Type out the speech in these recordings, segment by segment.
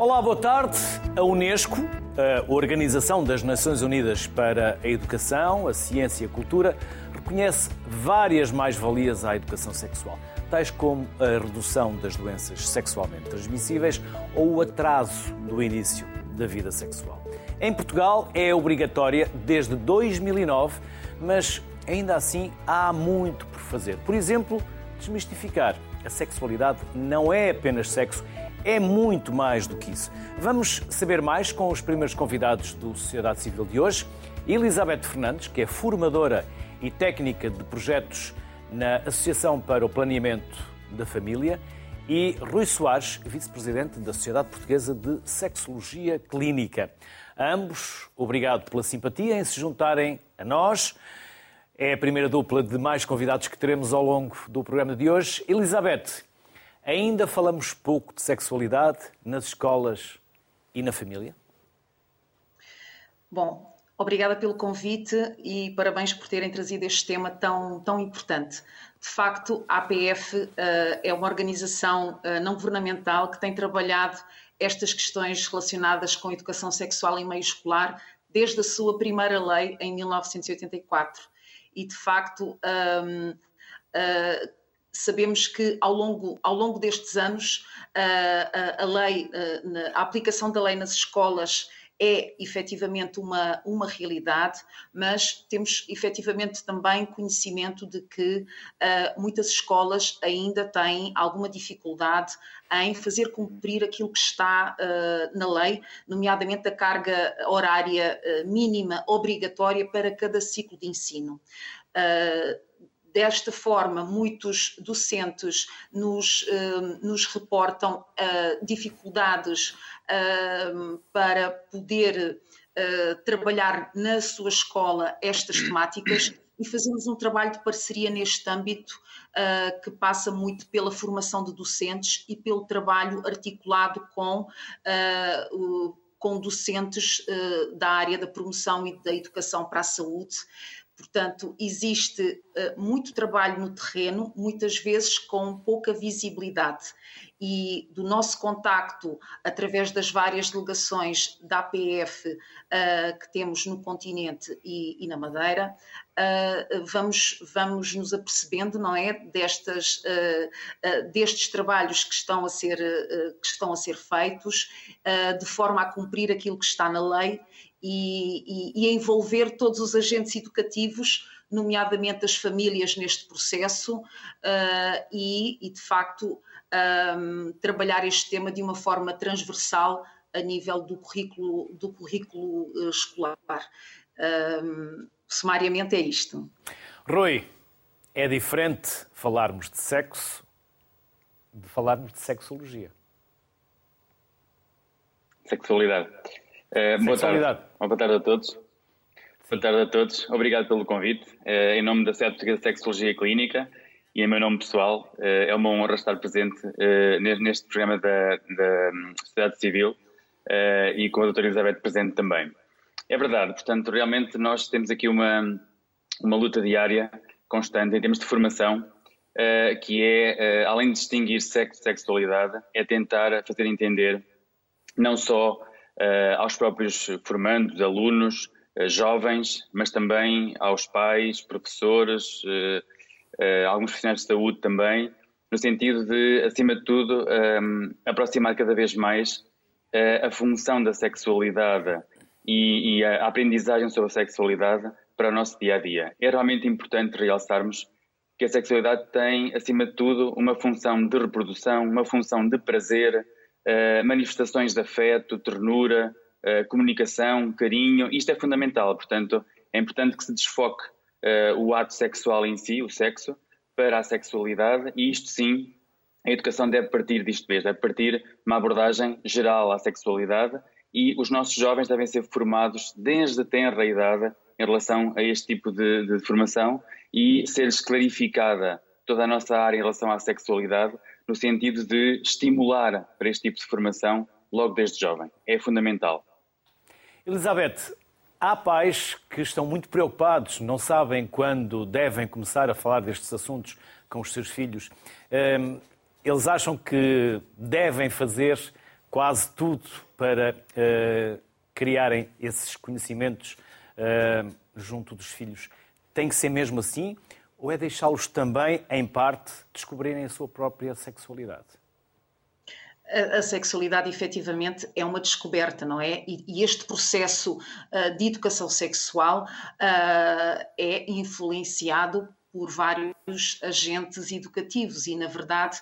Olá, boa tarde. A Unesco, a Organização das Nações Unidas para a Educação, a Ciência e a Cultura, reconhece várias mais-valias à educação sexual, tais como a redução das doenças sexualmente transmissíveis ou o atraso do início da vida sexual. Em Portugal é obrigatória desde 2009, mas ainda assim há muito por fazer. Por exemplo, desmistificar. A sexualidade não é apenas sexo, é muito mais do que isso. Vamos saber mais com os primeiros convidados do Sociedade Civil de hoje. Elizabeth Fernandes, que é formadora e técnica de projetos na Associação para o Planeamento da Família, e Rui Soares, vice-presidente da Sociedade Portuguesa de Sexologia Clínica. Ambos, obrigado pela simpatia em se juntarem a nós. É a primeira dupla de mais convidados que teremos ao longo do programa de hoje. Elizabeth, Ainda falamos pouco de sexualidade nas escolas e na família? Bom, obrigada pelo convite e parabéns por terem trazido este tema tão, tão importante. De facto, a APF uh, é uma organização uh, não governamental que tem trabalhado estas questões relacionadas com educação sexual em meio escolar desde a sua primeira lei em 1984. E, de facto, um, uh, eh, sabemos que ao longo, ao longo destes anos a, a, a lei, a, a aplicação da lei nas escolas é efetivamente uma, uma realidade, mas temos efetivamente também conhecimento de que uh, muitas escolas ainda têm alguma dificuldade em fazer cumprir aquilo que está uh, na lei, nomeadamente a carga horária uh, mínima obrigatória para cada ciclo de ensino. Desta forma, muitos docentes nos, uh, nos reportam uh, dificuldades uh, para poder trabalhar na sua escola estas temáticas. E fazemos um trabalho de parceria neste âmbito que passa muito pela formação de docentes e pelo trabalho articulado com com docentes da área da promoção e da educação para a saúde, Portanto, existe uh, muito trabalho no terreno, muitas vezes com pouca visibilidade. E do nosso contacto, através das várias delegações da APF uh, eh, que temos no continente e, e na Madeira, uh, vamos, vamos nos apercebendo, não é, destas, destes trabalhos que estão a ser, que estão a ser feitos, de forma a cumprir aquilo que está na lei e, e, e envolver todos os agentes educativos, nomeadamente as famílias, neste processo uh, e, e, de facto, um, trabalhar este tema de uma forma transversal a nível do currículo, do currículo uh, escolar. Um, sumariamente é isto. Rui, é diferente falarmos de sexo de falarmos de sexologia. Sexualidade. Uh, boa, tarde. boa tarde a todos. Boa tarde a todos. Obrigado pelo convite. Uh, em nome da Sede de Sexologia Clínica e em meu nome pessoal, uh, é uma honra estar presente neste programa da, da Sociedade Civil e com a doutora Elizabeth presente também. É verdade, portanto, realmente nós temos aqui uma, uma luta diária, constante, em termos de formação, que é, além de distinguir sexo e sexualidade, é tentar fazer entender não só aos próprios formandos, alunos, uh, jovens, mas também aos pais, professores, uh, alguns profissionais de saúde também, no sentido de, acima de tudo, um, aproximar cada vez mais a função da sexualidade e, a aprendizagem sobre a sexualidade para o nosso dia a dia. É realmente importante realçarmos que a sexualidade tem, acima de tudo, uma função de reprodução, uma função de prazer, uh, manifestações de afeto, ternura, uh, comunicação, carinho. Isto é fundamental, portanto, é importante que se desfoque uh, o ato sexual em si, o sexo, para a sexualidade e isto sim, a educação deve partir disto mesmo, deve partir uma abordagem geral à sexualidade e os nossos jovens devem ser formados desde tenra idade em relação a este tipo de, de formação e ser-lhes clarificada toda a nossa área em relação à sexualidade no sentido de estimular para este tipo de formação logo desde jovem. É fundamental. Elizabeth, há pais que estão muito preocupados, não sabem quando devem começar a falar destes assuntos com os seus filhos. Ehm, eles acham que devem fazer quase tudo para uh, criarem esses conhecimentos uh, junto dos filhos. Tem que ser mesmo assim? Ou é deixá-los também, em parte, descobrirem a sua própria sexualidade? a, sexualidade efetivamente é uma descoberta, não é? E, este processo uh, de educação sexual uh, é influenciado por vários agentes educativos. E, na verdade,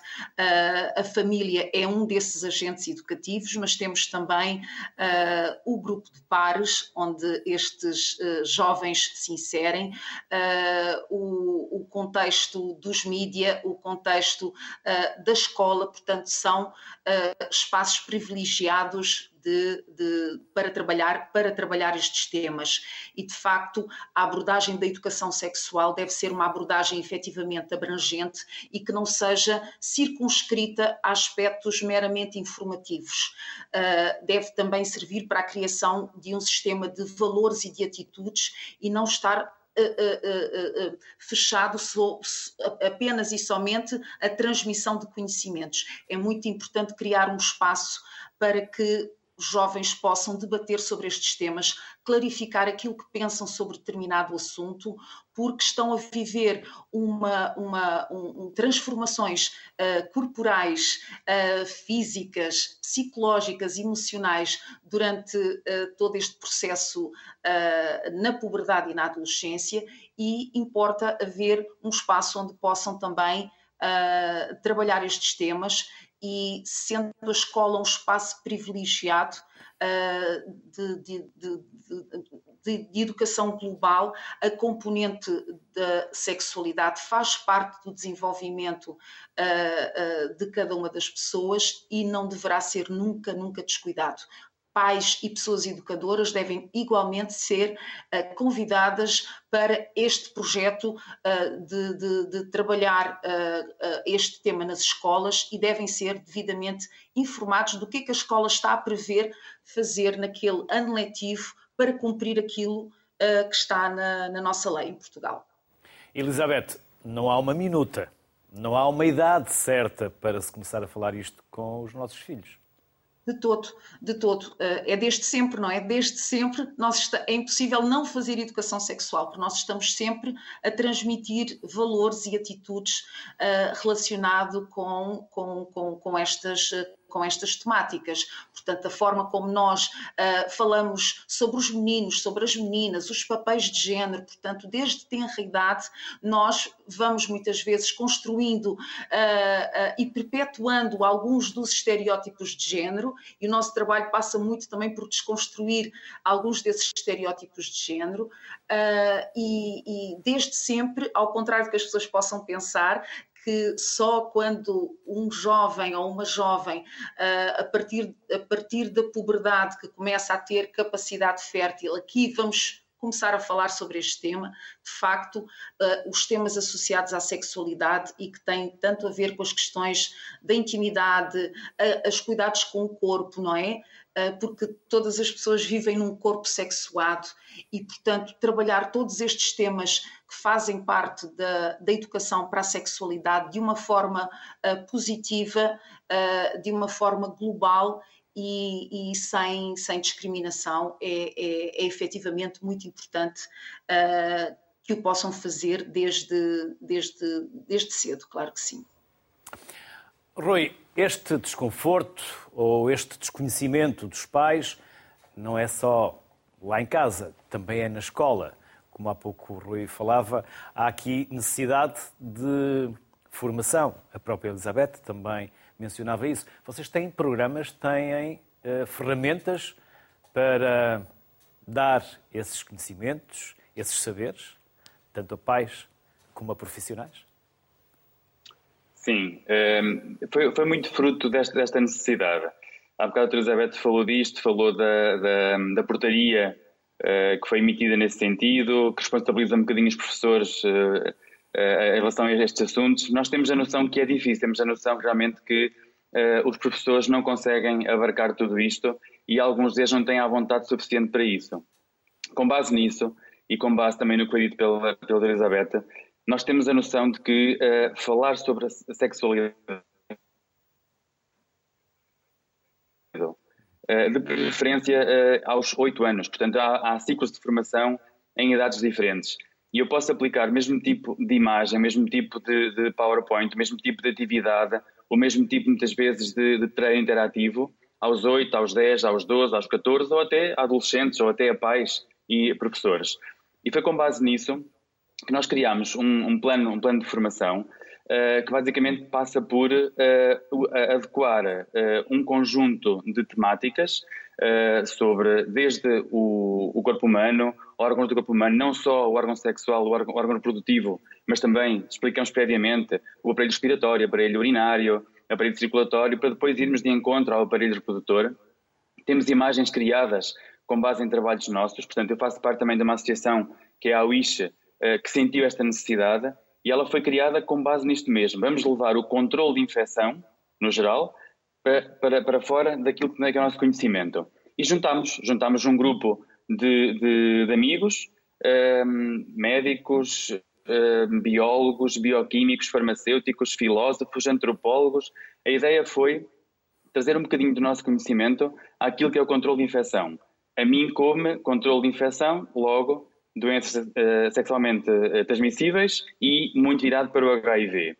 a família é um desses agentes educativos, mas temos também o grupo de pares, onde estes jovens se inserem, o, contexto dos mídia, o contexto da escola, portanto, são espaços privilegiados de, de, para, trabalhar, para trabalhar estes temas. E, de facto, a abordagem da educação sexual deve ser uma abordagem efetivamente abrangente e que não seja circunscrita a aspectos meramente informativos. Uh, deve também servir para a criação de um sistema de valores e de atitudes e não estar uh, uh, fechado apenas e somente a transmissão de conhecimentos. É muito importante criar um espaço para que os jovens possam debater sobre estes temas, clarificar aquilo que pensam sobre determinado assunto, porque estão a viver uma, uma um, transformações uh, corporais, uh, físicas, psicológicas, emocionais durante uh, todo este processo na puberdade e na adolescência, e importa haver um espaço onde possam também trabalhar estes temas e sendo a escola um espaço privilegiado uh, de, de, de, de, educação global, a componente da sexualidade faz parte do desenvolvimento uh, uh, de cada uma das pessoas e não deverá ser nunca, nunca descuidado pais e pessoas educadoras devem igualmente ser uh, convidadas para este projeto uh, de, de, de, trabalhar uh, este tema nas escolas e devem ser devidamente informados do que é que a escola está a prever fazer naquele ano letivo para cumprir aquilo que está na, na nossa lei em Portugal. Elizabeth, não há uma minuta, não há uma idade certa para se começar a falar isto com os nossos filhos. De todo, de todo. Eh, é desde sempre, não é? Desde sempre nós está, é impossível não fazer educação sexual, porque nós estamos sempre a transmitir valores e atitudes uh, relacionado com, com, com, com estas com estas temáticas. Portanto, a forma como nós uh, falamos sobre os meninos, sobre as meninas, os papéis de género, portanto, desde tenra idade, nós vamos muitas vezes construindo uh, uh, e perpetuando alguns dos estereótipos de género, e o nosso trabalho passa muito também por desconstruir alguns desses estereótipos de género, e, e desde sempre, ao contrário do que as pessoas possam pensar, que só quando um jovem ou uma jovem, ah, a partir, a partir da puberdade, que começa a ter capacidade fértil, aqui vamos começar a falar sobre este tema, de facto, uh, os temas associados à sexualidade e que têm tanto a ver com as questões da intimidade, os cuidados com o corpo, não é? Uh, porque todas as pessoas vivem num corpo sexuado e, portanto, trabalhar todos estes temas que fazem parte da, da educação para a sexualidade de uma forma positiva, de uma forma global e, e, sem, sem discriminação é, é, é efetivamente muito importante uh, que o possam fazer desde, desde, desde cedo, claro que sim. Rui, este desconforto ou este desconhecimento dos pais não é só lá em casa, também é na escola. Como há pouco o Rui falava, há aqui necessidade de formação. A própria Elizabeth também mencionava isso. Vocês têm programas, têm uh, ferramentas para dar esses conhecimentos, esses saberes, tanto a pais como a profissionais? Sim, ehm, foi, foi muito fruto desta, desta necessidade. Há bocado a Elizabeth falou disto, falou da, da, da portaria uh, que foi emitida nesse sentido, que responsabiliza um bocadinho os professores em relação a estes assuntos. Nós temos a noção que é difícil, temos a noção realmente que uh, os professores não conseguem abarcar tudo isto e alguns deles não têm a vontade suficiente para isso. Com base nisso, e com base também no que foi dito pela, pela Elizabeth, nós temos a noção de que uh, falar sobre a sexualidade de preferência aos 8 anos. Portanto, há, há ciclos de formação em idades diferentes. E eu posso aplicar o mesmo tipo de imagem, o mesmo tipo de, de PowerPoint, o mesmo tipo de atividade, o mesmo tipo, muitas vezes, de, de treino interativo aos 8, aos 10, aos 12, aos 14, ou até a adolescentes, ou até a pais e professores. E foi com base nisso que nós criámos um, um plano, um plano de formação uh, que basicamente passa por uh, adequar uh, um conjunto de temáticas sobre desde o, o, corpo humano, órgãos do corpo humano, não só o órgão sexual, o órgão, o órgão reprodutivo, mas também explicamos previamente o aparelho respiratório, o aparelho urinário, o aparelho circulatório, para depois irmos de encontro ao aparelho reprodutor. Temos imagens criadas com base em trabalhos nossos, portanto, eu faço parte também de uma associação que é a WISH, que sentiu esta necessidade e ela foi criada com base nisto mesmo. Vamos levar o controle de infecção, no geral, para, para, para fora daquilo que é o nosso conhecimento. E juntamos, juntamos um grupo de, de, de amigos, um, ehm, médicos, um, ehm, biólogos, bioquímicos, farmacêuticos, filósofos, antropólogos. A ideia foi trazer um bocadinho do nosso conhecimento àquilo que é o controle de infecção. A mim come controle de infecção, logo doenças uh, sexualmente uh, transmissíveis e muito virado para o HIV.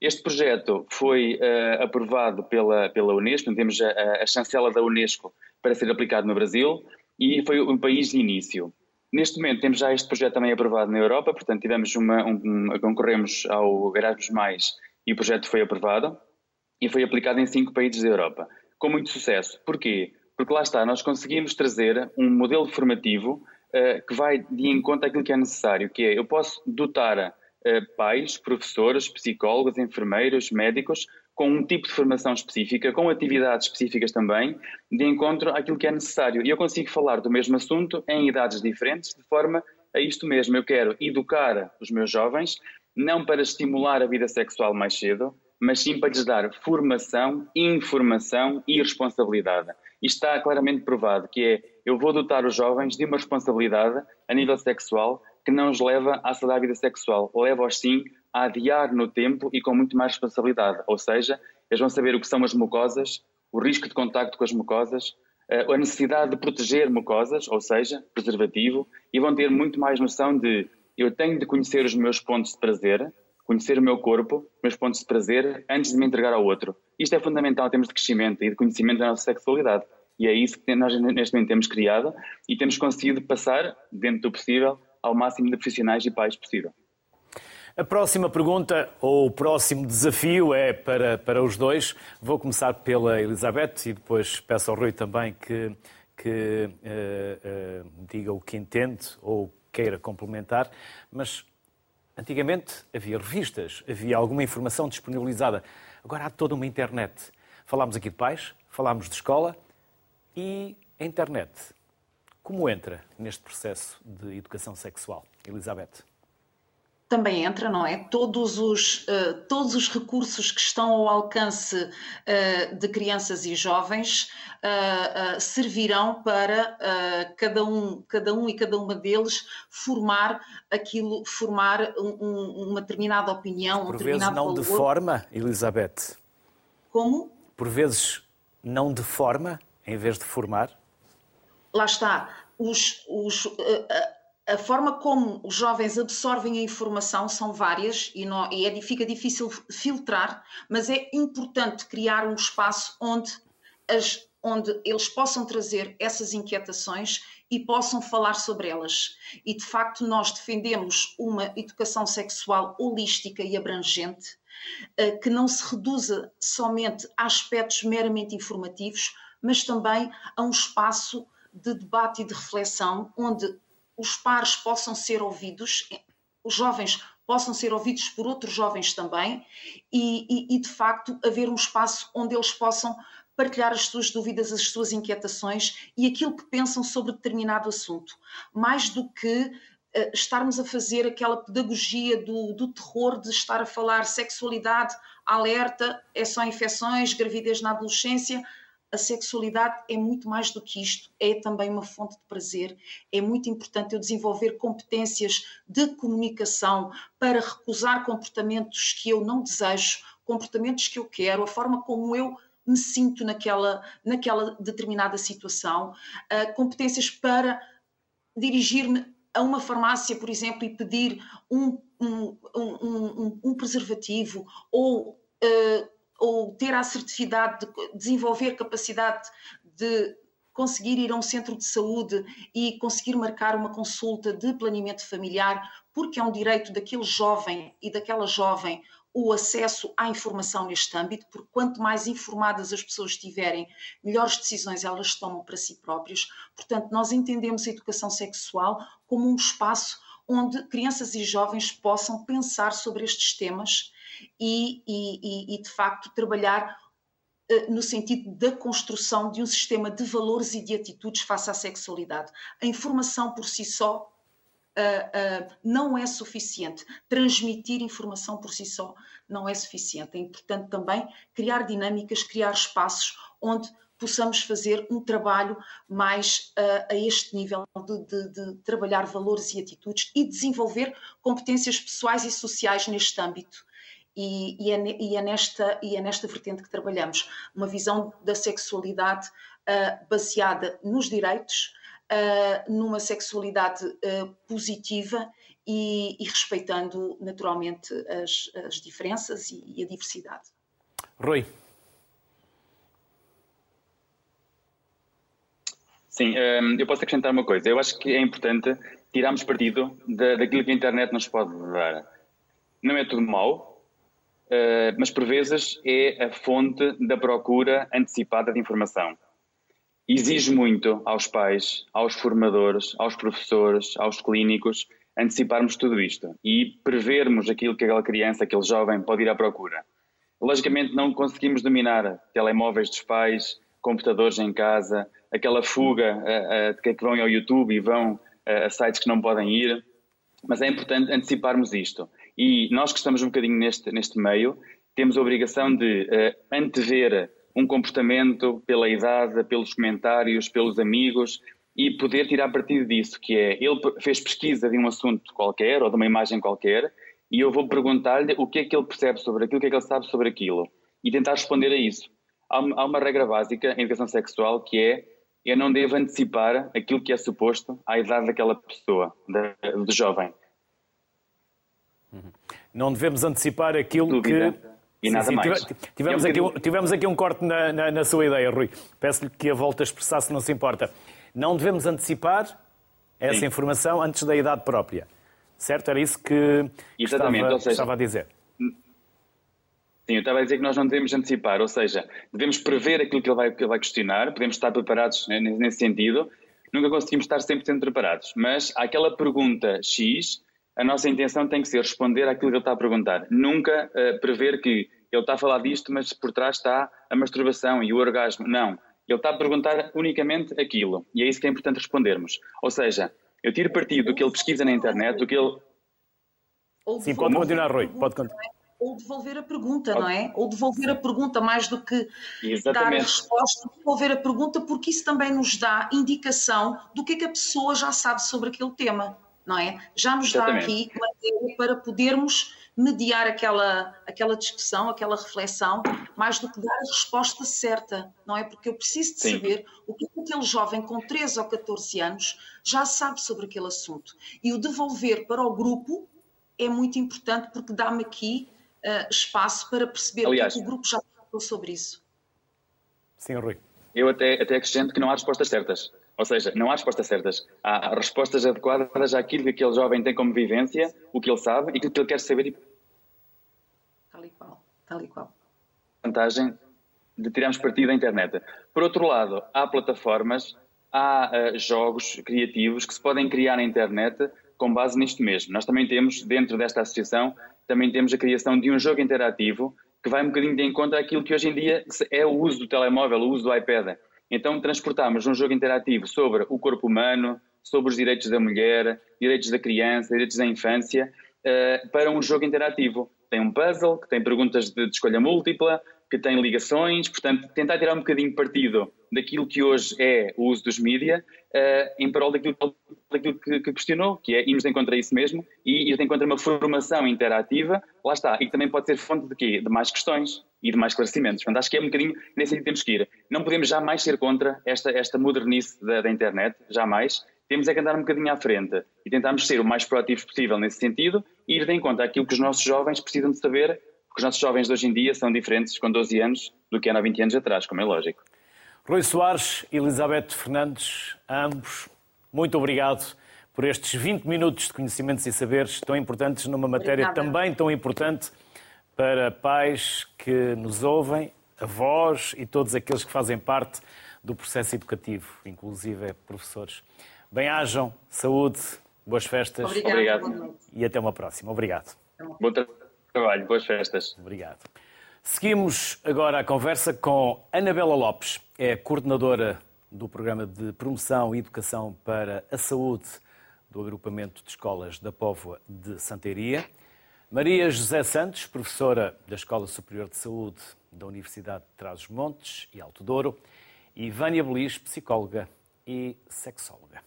Este projeto foi uh, aprovado pela, pela Unesco, temos a, a, chancela da Unesco para ser aplicado no Brasil e foi um país de início. Neste momento temos já este projeto também aprovado na Europa, portanto tivemos uma, um, um, concorremos ao Erasmus+, Mais e o projeto foi aprovado e foi aplicado em cinco países da Europa, com muito sucesso. Porquê? Porque lá está, nós conseguimos trazer um modelo formativo uh, que vai de encontro àquilo que é necessário, que é, eu posso dotar uh, pais, professores, psicólogos, enfermeiros, médicos, com um tipo de formação específica, com atividades específicas também, de encontro àquilo que é necessário. E eu consigo falar do mesmo assunto em idades diferentes, de forma a isto mesmo. Eu quero educar os meus jovens, não para estimular a vida sexual mais cedo, mas sim para lhes dar formação, informação e responsabilidade. E está claramente provado que é eu vou dotar os jovens de uma responsabilidade a nível sexual que não os leva à saudade vida sexual, leva-os sim a adiar no tempo e com muito mais responsabilidade. Ou seja, eles vão saber o que são as mucosas, o risco de contacto com as mucosas, eh, a necessidade de proteger mucosas, ou seja, preservativo, e vão ter muito mais noção de eu tenho de conhecer os meus pontos de prazer, conhecer o meu corpo, meus pontos de prazer, antes de me entregar ao outro. Isto é fundamental em termos de crescimento e de conhecimento da nossa sexualidade. E é isso que nós neste momento temos criado e temos conseguido passar, dentro do possível, ao máximo de profissionais e pais possível. A próxima pergunta, ou o próximo desafio, é para, para os dois. Vou começar pela Elizabeth e depois peço ao Rui também que, que uh, uh, diga o que entende ou queira complementar. Mas antigamente havia revistas, havia alguma informação disponibilizada. Agora há toda uma internet. Falámos aqui de pais, falámos de escola e a internet. Como entra neste processo de educação sexual, Elizabeth? também entra, não é? Todos os, uh, todos os recursos que estão ao alcance uh, de crianças e jovens uh, servirão para cada, um, cada um e cada uma deles formar aquilo, formar um, uma determinada opinião. Por um vezes não valor. de forma, Elizabeth. Como? Por vezes não de forma, em vez de formar. Lá está. Os, os, a forma como os jovens absorvem a informação são várias e, não, e é, fica difícil filtrar, mas é importante criar um espaço onde, as, onde eles possam trazer essas inquietações e possam falar sobre elas. E de facto, nós defendemos uma educação sexual holística e abrangente, eh, que não se reduza somente a aspectos meramente informativos, mas também a um espaço de debate e de reflexão, onde os pares possam ser ouvidos, os jovens possam ser ouvidos por outros jovens também e, e, e, de facto haver um espaço onde eles possam partilhar as suas dúvidas, as suas inquietações e aquilo que pensam sobre determinado assunto, mais do que estarmos a fazer aquela pedagogia do, do terror de estar a falar sexualidade, alerta, é só infecções, gravidez na adolescência a sexualidade é muito mais do que isto, é também uma fonte de prazer. É muito importante eu desenvolver competências de comunicação para recusar comportamentos que eu não desejo, comportamentos que eu quero, a forma como eu me sinto naquela, naquela determinada situação, uh, competências para dirigir-me a uma farmácia, por exemplo, e pedir um, um, um, um preservativo ou, uh, ou ter a assertividade de desenvolver capacidade de conseguir ir a um centro de saúde e conseguir marcar uma consulta de planeamento familiar, porque é um direito daquele jovem e daquela jovem o acesso à informação neste âmbito, porque quanto mais informadas as pessoas estiverem, melhores decisões elas tomam para si próprias. Portanto, nós entendemos a educação sexual como um espaço onde crianças e jovens possam pensar sobre estes temas e, e, e de facto, trabalhar eh, no sentido da construção de um sistema de valores e de atitudes face à sexualidade. A informação por si só Uh, uh, não é suficiente. Transmitir informação por si só não é suficiente. É importante também criar dinâmicas, criar espaços onde possamos fazer um trabalho mais uh, a este nível de, de, de, trabalhar valores e atitudes e desenvolver competências pessoais e sociais neste âmbito. E, e, é, e, é, nesta, e é nesta vertente que trabalhamos. Uma visão da sexualidade baseada nos direitos, uh, numa sexualidade uh, positiva e, e, respeitando naturalmente as, as diferenças e, e, a diversidade. Rui. Sim, um, eu posso acrescentar uma coisa. Eu acho que é importante tirarmos partido da, daquilo que a internet nos pode dar. Não é tudo mau, uh, mas por vezes é a fonte da procura antecipada de informação exige muito aos pais, aos formadores, aos professores, aos clínicos, anteciparmos tudo isto e prevermos aquilo que aquela criança, aquele jovem pode ir à procura. Logicamente não conseguimos dominar telemóveis dos pais, computadores em casa, aquela fuga uh, uh, que vão ao YouTube e vão uh, a sites que não podem ir, mas é importante anteciparmos isto. E nós que estamos um bocadinho neste, neste meio, temos a obrigação de antever um comportamento pela idade, pelos comentários, pelos amigos e poder tirar partido disso, que é, ele fez pesquisa de um assunto qualquer ou de uma imagem qualquer e eu vou perguntar-lhe o que é que ele percebe sobre aquilo, o que é que ele sabe sobre aquilo e tentar responder a isso. Há uma, regra básica em educação sexual que é eu não devo antecipar aquilo que é suposto à idade daquela pessoa, do jovem. Não devemos antecipar aquilo Dúvida. que e sim, nada sim, mais. Tivemos, é aqui, um, tivemos aqui um corte na, na, na sua ideia, Rui. Peço-lhe que a volte a expressar, se não se importa. Não devemos antecipar essa sim. informação antes da idade própria. Certo? Era isso que, que estava, seja, estava a dizer. Sim, eu estava a dizer que nós não devemos antecipar, ou seja, devemos prever aquilo que ele vai, que ele vai questionar, podemos estar preparados nesse sentido, nunca conseguimos estar 100% preparados, mas aquela pergunta X a nossa intenção tem que ser responder àquilo que ele está a perguntar. Nunca uh, prever que ele está a falar disto, mas por trás está a masturbação e o orgasmo. Não. Ele está a perguntar unicamente aquilo. E é isso que é importante respondermos. Ou seja, eu tiro partido do que ele pesquisa na internet, do que ele. Sim, pode continuar, Rui. Pode continuar. Ou devolver a pergunta, não é? Ou devolver a pergunta, mais do que Exatamente. dar a resposta, devolver a pergunta, porque isso também nos dá indicação do que é que a pessoa já sabe sobre aquele tema não é? Já nos dá aqui matéria para podermos mediar aquela, aquela discussão, aquela reflexão, mais do que dar a resposta certa, não é? Porque eu preciso de Sim. saber o que aquele jovem com 13 ou 14 anos já sabe sobre aquele assunto. E o devolver para o grupo é muito importante porque dá-me aqui uh, espaço para perceber Aliás, o que o grupo já falou sobre isso. Sim, Rui. Eu até, até acrescento que não há respostas certas. Ou seja, não há respostas certas. Há respostas adequadas àquilo que aquele jovem tem como vivência, o que ele sabe e aquilo que ele quer saber. Tal e qual, tal e qual. Vantagem de tirarmos partido da internet. Por outro lado, há plataformas, há uh, jogos criativos que se podem criar na internet com base nisto mesmo. Nós também temos, dentro desta associação, também temos a criação de um jogo interativo que vai um bocadinho de encontro àquilo que hoje em dia é o uso do telemóvel, o uso do iPad. Então transportamos um jogo interativo sobre o corpo humano, sobre os direitos da mulher, direitos da criança, direitos da infância, uh, para um jogo interativo. Tem um puzzle, que tem perguntas de escolha múltipla, que tem ligações, portanto, tentar tirar um bocadinho partido daquilo que hoje é o uso dos mídias uh, em prol daquilo, daquilo que, que, questionou, que é irmos de encontro a isso mesmo e ir de encontro a uma formação interativa, lá está, e que também pode ser fonte de quê? De mais questões e de mais esclarecimentos. Portanto, acho que é um bocadinho nesse sentido que temos que ir. Não podemos jamais ser contra esta, esta modernice da, da internet, jamais. Temos é que andar um bocadinho à frente e tentarmos ser o mais proativos possível nesse sentido e ir de encontro àquilo que os nossos jovens precisam de saber porque os nossos jovens de hoje em dia são diferentes com 12 anos do que eram há 20 anos atrás, como é lógico. Rui Soares, Elizabeth Fernandes, ambos, muito obrigado por estes 20 minutos de conhecimentos e saberes tão importantes numa matéria Obrigada. também tão importante para pais que nos ouvem, avós e todos aqueles que fazem parte do processo educativo, inclusive professores. Bem-ajam, saúde, boas festas. Obrigado. E até uma próxima. Obrigado. Bom trabalho, boas festas. Obrigado. Seguimos agora a conversa com Anabela Lopes, é coordenadora do Programa de Promoção e Educação para a Saúde do Agrupamento de Escolas da Póvoa de Santeiria. Maria José Santos, professora da Escola Superior de Saúde da Universidade de Trás-os-Montes e Alto Douro. E Vânia Belis, psicóloga e sexóloga.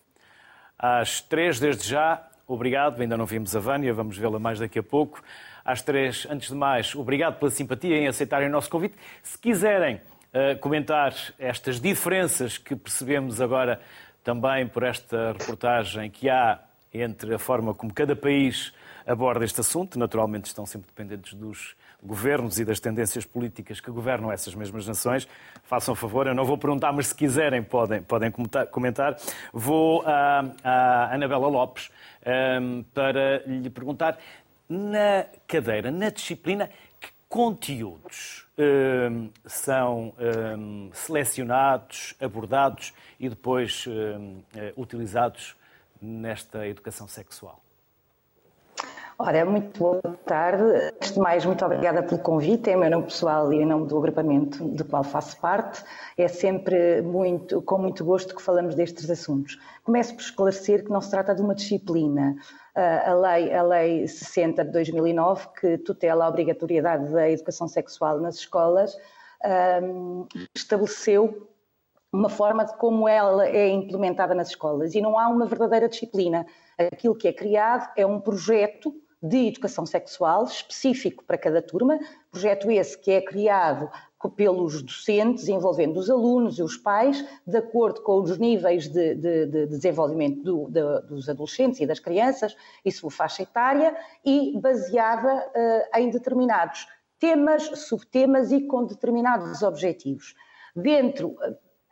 Às três, desde já, obrigado. Ainda não vimos a Vânia, vamos vê-la mais daqui a pouco às três. Antes de mais, obrigado pela simpatia em aceitarem o nosso convite. Se quiserem uh, comentar estas diferenças que percebemos agora também por esta reportagem que há entre a forma como cada país aborda este assunto, naturalmente estão sempre dependentes dos governos e das tendências políticas que governam essas mesmas nações. Façam favor, eu não vou perguntar, mas se quiserem podem, podem comentar. Vou à, à Anabela Lopes um, eh, para lhe perguntar na cadeira, na disciplina, que conteúdos hum, são hum, selecionados, abordados e depois hum, eh, utilizados nesta educação sexual? Ora, muito boa tarde. Antes de mais, muito obrigada pelo convite. Em meu nome pessoal e em nome do agrupamento do qual faço parte. É sempre muito, com muito gosto que falamos destes assuntos. Começo por esclarecer que não se trata de uma disciplina. A lei, a lei 60 de 2009, que tutela a obrigatoriedade da educação sexual nas escolas, estabeleceu uma forma de como ela é implementada nas escolas e não há uma verdadeira disciplina. Aquilo que é criado é um projeto de educação sexual específico para cada turma, projeto esse que é criado pelos docentes, envolvendo os alunos e os pais, de acordo com os níveis de, de, de desenvolvimento do, de, dos adolescentes e das crianças e sua faixa etária, e baseada uh, em determinados temas, subtemas e com determinados objetivos. Dentro,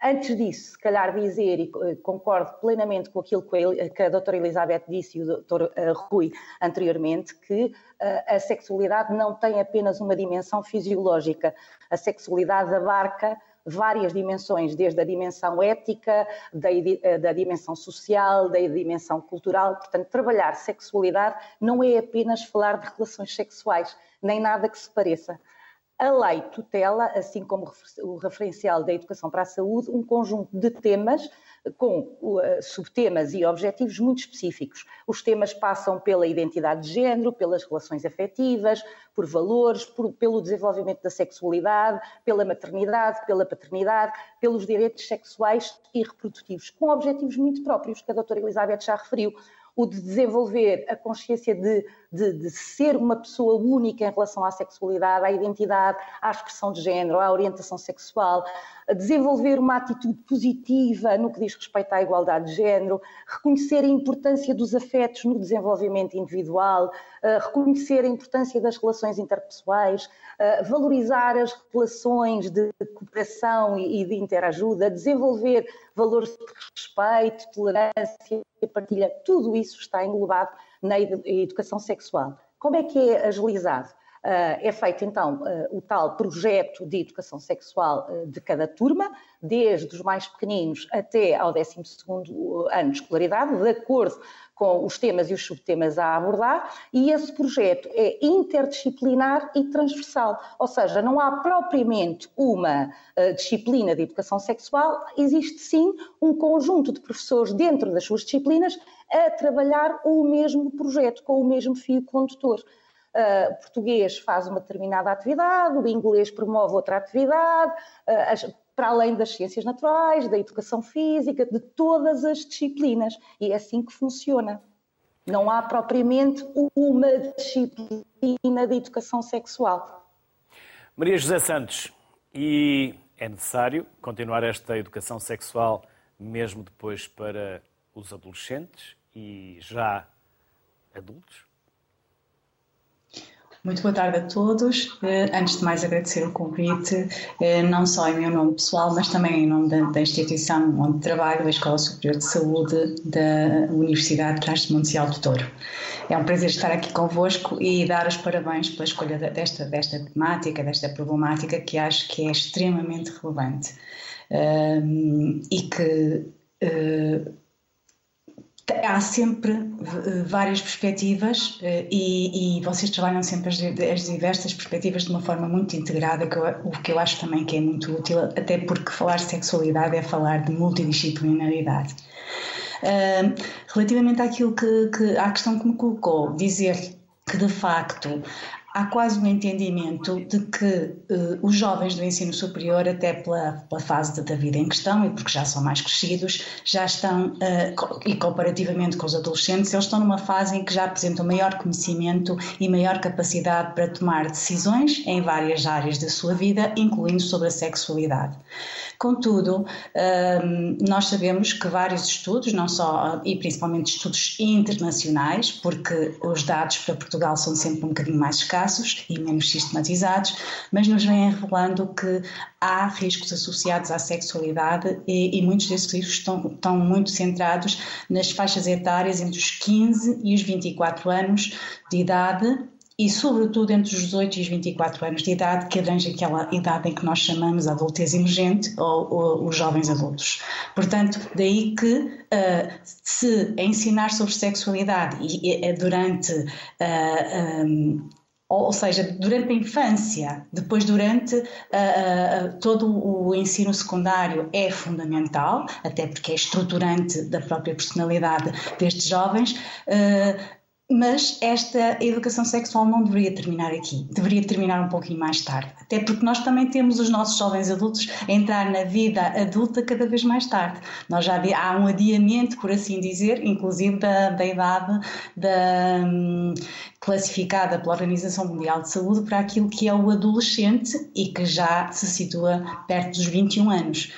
Antes disso, se calhar dizer, e eh, concordo plenamente com aquilo que a doutora Elizabeth disse e o doutor eh, Rui anteriormente, que eh, a sexualidade não tem apenas uma dimensão fisiológica. A sexualidade abarca várias dimensões, desde a dimensão ética, da, da, dimensão social, da dimensão cultural. Portanto, trabalhar sexualidade não é apenas falar de relações sexuais, nem nada que se pareça. A lei tutela, assim como o referencial da educação para a saúde, um conjunto de temas com subtemas e objetivos muito específicos. Os temas passam pela identidade de género, pelas relações afetivas, por valores, por, pelo desenvolvimento da sexualidade, pela maternidade, pela paternidade, pelos direitos sexuais e reprodutivos, com objetivos muito próprios, que a doutora Elizabeth já referiu o de desenvolver a consciência de, de, de, ser uma pessoa única em relação à sexualidade, à identidade, à expressão de género, à orientação sexual, desenvolver uma atitude positiva no que diz respeito à igualdade de género, reconhecer a importância dos afetos no desenvolvimento individual, reconhecer a importância das relações interpessoais, valorizar as relações de cooperação e de interajuda, desenvolver valores de respeito, tolerância, partilha, tudo isso está englobado na educação sexual. Como é que é agilizado? Ah, é feito então ah, o tal projeto de educação sexual ah, de cada turma, desde os mais pequeninos até ao 12 ano de escolaridade, de acordo com os temas e os subtemas a abordar, e esse projeto é interdisciplinar e transversal, ou seja, não há propriamente uma uh, disciplina de educação sexual, existe sim um conjunto de professores dentro das suas disciplinas a trabalhar o mesmo projeto, com o mesmo fio condutor. Uh, português faz uma determinada atividade, o inglês promove outra atividade, uh, as, para além das ciências naturais, da educação física, de todas as disciplinas. E é assim que funciona. Não há propriamente uma disciplina de educação sexual. Maria José Santos, e é necessário continuar esta educação sexual mesmo depois para os adolescentes e já adultos? Muito boa tarde a todos. Eh, antes de mais, agradecer o convite, eh, não só em meu nome pessoal, mas também em nome da, da instituição onde trabalho, a Escola Superior de Saúde da Universidade de Trás-de-Monte de Douro. É um prazer estar aqui convosco e dar os parabéns pela escolha desta, desta temática, desta problemática que acho que é extremamente relevante um, e que uh, há sempre eh, várias perspectivas eh, e, e, vocês trabalham sempre as, as, diversas perspectivas de uma forma muito integrada, que eu, o que eu acho também que é muito útil, até porque falar de sexualidade é falar de multidisciplinaridade. Relativamente àquilo que, que, à questão que me colocou, dizer que de facto há quase um entendimento de que uh, os jovens do ensino superior, até pela, pela fase da vida em questão e porque já são mais crescidos, já estão, uh, e comparativamente com os adolescentes, eles estão numa fase em que já apresentam maior conhecimento e maior capacidade para tomar decisões em várias áreas da sua vida, incluindo sobre a sexualidade. Contudo, um, nós sabemos que vários estudos, não só e principalmente estudos internacionais, porque os dados para Portugal são sempre um bocadinho mais escassos e menos sistematizados, mas nos vêm revelando que há riscos associados à sexualidade e, e muitos desses riscos estão, estão muito centrados nas faixas etárias entre os 15 e os 24 anos de idade e, sobretudo, entre os 18 e os 24 anos de idade, que abrange aquela idade em que nós chamamos adultez emergente ou, ou os jovens adultos. Portanto, daí que uh, se ensinar sobre sexualidade e, e durante. Uh, ah, um, ou seja, durante a infância, depois durante uh, todo o ensino secundário é fundamental, até porque é estruturante da própria personalidade destes jovens. Uh, mas esta educação sexual não deveria terminar aqui, deveria terminar um pouquinho mais tarde. Até porque nós também temos os nossos jovens adultos a entrar na vida adulta cada vez mais tarde. Nós já há um adiamento, por assim dizer, inclusive da, da idade da, hum, classificada pela Organização Mundial de Saúde para aquilo que é o adolescente e que já se situa perto dos 21 anos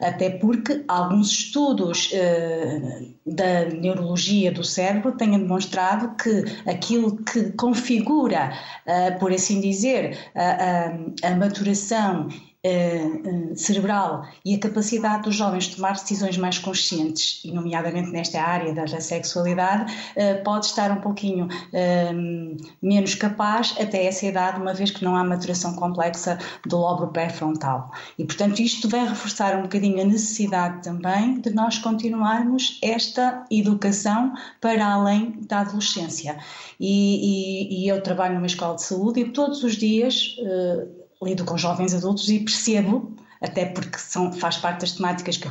até porque alguns estudos uh, da neurologia do cérebro têm demonstrado que aquilo que configura, uh, por assim dizer, a maturação uh, cerebral e a capacidade dos jovens de tomar decisões mais conscientes, e nomeadamente nesta área da, da sexualidade, uh, pode estar um pouquinho menos capaz até essa idade, uma vez que não há maturação complexa do lóbulo pré-frontal. E, portanto, isto vai reforçar um bocadinho a necessidade também de nós continuarmos esta educação para além da adolescência. E, e, e eu trabalho numa escola de saúde e todos os dias lido com jovens adultos e percebo, até porque são, faz parte das temáticas que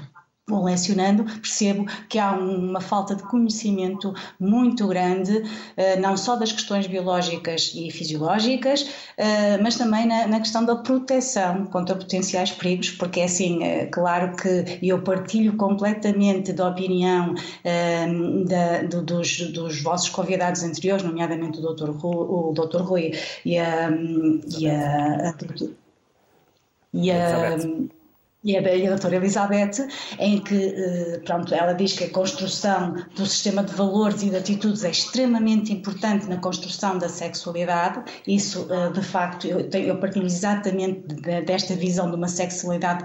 vou lecionando, percebo que há uma falta de conhecimento muito grande, eh, não só das questões biológicas e fisiológicas, eh, mas também na, questão da proteção contra potenciais perigos, porque é assim, eh, claro que eu partilho completamente da opinião da, dos, vossos convidados anteriores, nomeadamente o Dr. Rui, o Dr. Rui e a, e a, a e a, e e a doutora Elizabeth, em que eh, pronto, ela diz que a construção do sistema de valores e de atitudes é extremamente importante na construção da sexualidade. Isso, eh, de facto, eu, tenho, eu partilho exatamente desta visão de uma sexualidade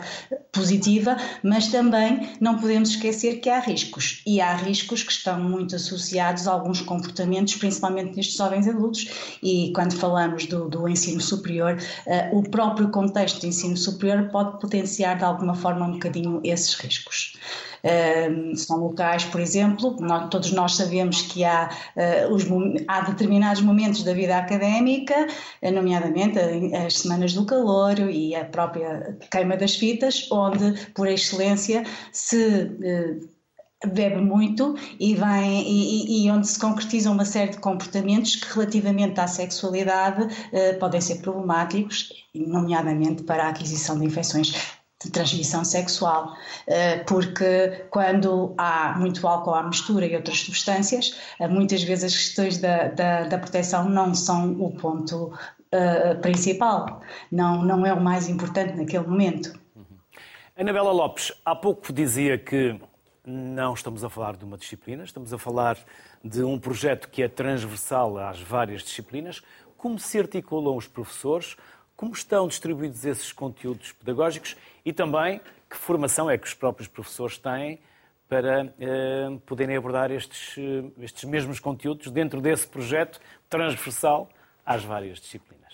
positiva, mas também não podemos esquecer que há riscos. E há riscos que estão muito associados a alguns comportamentos, principalmente nestes jovens adultos. E quando falamos do, do ensino superior, uh, o próprio contexto de ensino superior pode potenciar de alguma forma um bocadinho esses riscos. São locais, por exemplo, nós, todos nós sabemos que há, uh, os, há determinados momentos da vida académica, nomeadamente as semanas do calor e a própria queima das fitas, onde, por excelência, se uh, bebe muito e, vem, e, e, onde se concretizam uma série de comportamentos que relativamente à sexualidade uh, podem ser problemáticos, nomeadamente para a aquisição de infecções de transmissão sexual, uh, porque quando há muito álcool à mistura e outras substâncias, uh, muitas vezes as questões da, da, da proteção não são o ponto principal, não, não é o mais importante naquele momento. Uhum. Anabela Lopes, há pouco dizia que não estamos a falar de uma disciplina, estamos a falar de um projeto que é transversal às várias disciplinas. Como se articulam os professores? Como estão distribuídos esses conteúdos pedagógicos? E também que formação é que os próprios professores têm para eh, poderem abordar estes, eh, estes mesmos conteúdos dentro desse projeto transversal às várias disciplinas?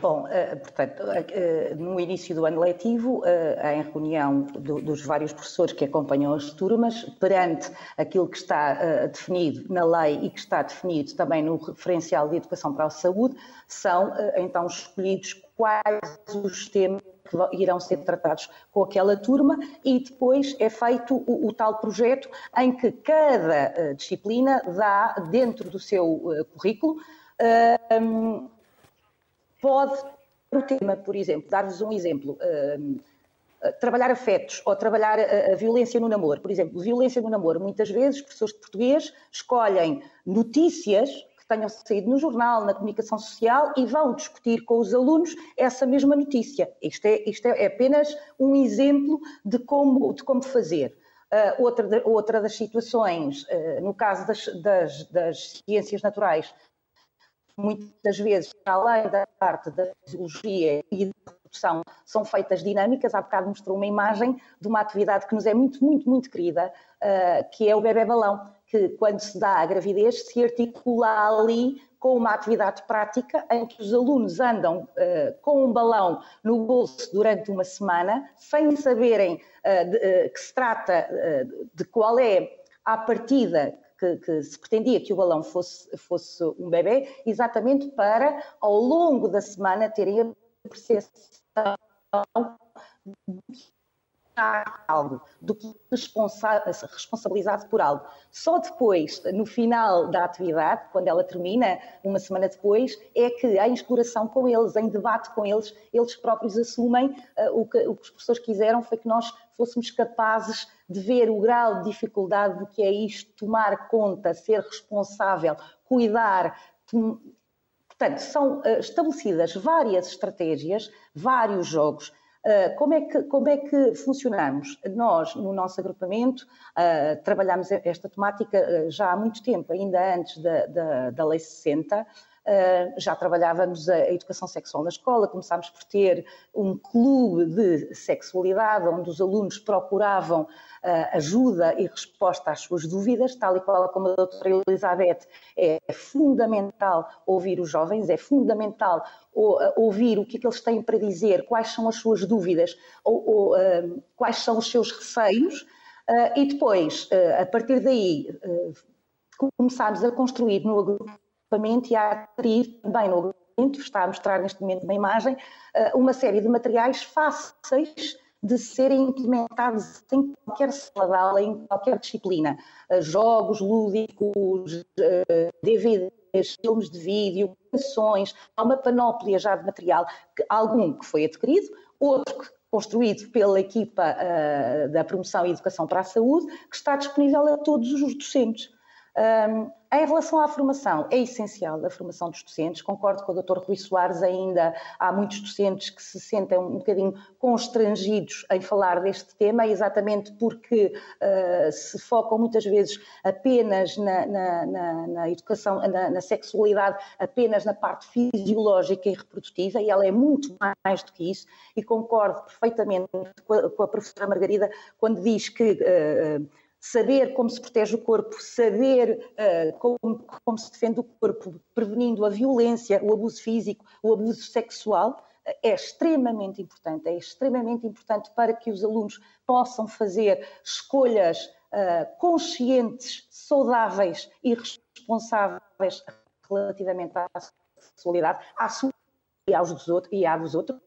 Bom, eh, portanto, eh, no início do ano letivo, em reunião dos vários professores que acompanham as turmas, perante aquilo que está definido na lei e que está definido também no referencial de educação para a saúde, são então escolhidos quais os temas que irão ser tratados com aquela turma e depois é feito o, o tal projeto em que cada disciplina dá dentro do seu currículo pode o tema, por exemplo, dar-vos um exemplo, uh, trabalhar afetos ou trabalhar a, violência no namoro. Por exemplo, violência no namoro. Muitas vezes, professores de português escolhem notícias tenham saído no jornal, na comunicação social e vão discutir com os alunos essa mesma notícia. Isto é, isto é apenas um exemplo de como, de como fazer. Uh, outra, outra das situações, uh, no caso das, das, das ciências naturais, muitas vezes, além da parte da fisiologia e da produção, são feitas dinâmicas. Há bocado mostrou uma imagem de uma atividade que nos é muito, muito, muito querida, uh, que é o bebê balão, que quando se dá a gravidez se articula ali com uma atividade prática em que os alunos andam uh, com um balão no bolso durante uma semana, sem saberem uh, de, que se trata de qual é a partida que, que, se pretendia que o balão fosse, fosse um bebê, exatamente para, ao longo da semana, terem a percepção algo, do que responsabilizado por algo. Só depois, no final da atividade, quando ela termina, uma semana depois, é que em exploração com eles, em debate com eles, eles próprios assumem uh, o, que, o que os professores quiseram foi que nós fôssemos capazes de ver o grau de dificuldade do que é isto, tomar conta, ser responsável, cuidar. Portanto, são uh, estabelecidas várias estratégias, vários jogos. Uh, como, é que, como é que funcionamos? Nós, no nosso agrupamento, uh, trabalhamos esta temática já há muito tempo, ainda antes da, da, da Lei 60, Uh, já trabalhávamos a, educação sexual na escola, começámos por ter um clube de sexualidade, onde os alunos procuravam uh, ajuda e resposta às suas dúvidas, tal e qual como a doutora Elizabeth, é fundamental ouvir os jovens, é fundamental ouvir o que é que eles têm para dizer, quais são as suas dúvidas, ou, ou uh, quais são os seus receios, e depois, a partir daí, começámos a construir no equipamento e a adquirir também no agrupamento, está a mostrar neste momento uma imagem, eh, uma série de materiais fáceis de serem implementados em qualquer sala de aula, em qualquer disciplina. Eh, jogos lúdicos, DVDs, eh, filmes de vídeo, canções, há uma panóplia já de material, algum que foi adquirido, outro que construído pela equipa da Promoção e Educação para a Saúde, que está disponível a todos os docentes. Um, em relação à formação, é essencial a formação dos docentes. Concordo com o Dr. Rui Soares, ainda há muitos docentes que se sentem um bocadinho constrangidos em falar deste tema, exatamente porque uh, se focam muitas vezes apenas na, na, na, na educação, na, sexualidade, apenas na parte fisiológica e reprodutiva, e ela é muito mais do que isso. E concordo perfeitamente com a, com a professora Margarida quando diz que. Uh, saber como se protege o corpo, saber uh, como, como, se defende o corpo, prevenindo a violência, o abuso físico, o abuso sexual, uh, é extremamente importante. É extremamente importante para que os alunos possam fazer escolhas uh, conscientes, saudáveis e responsáveis relativamente à sexualidade, à sua e aos dos outros, e à dos outros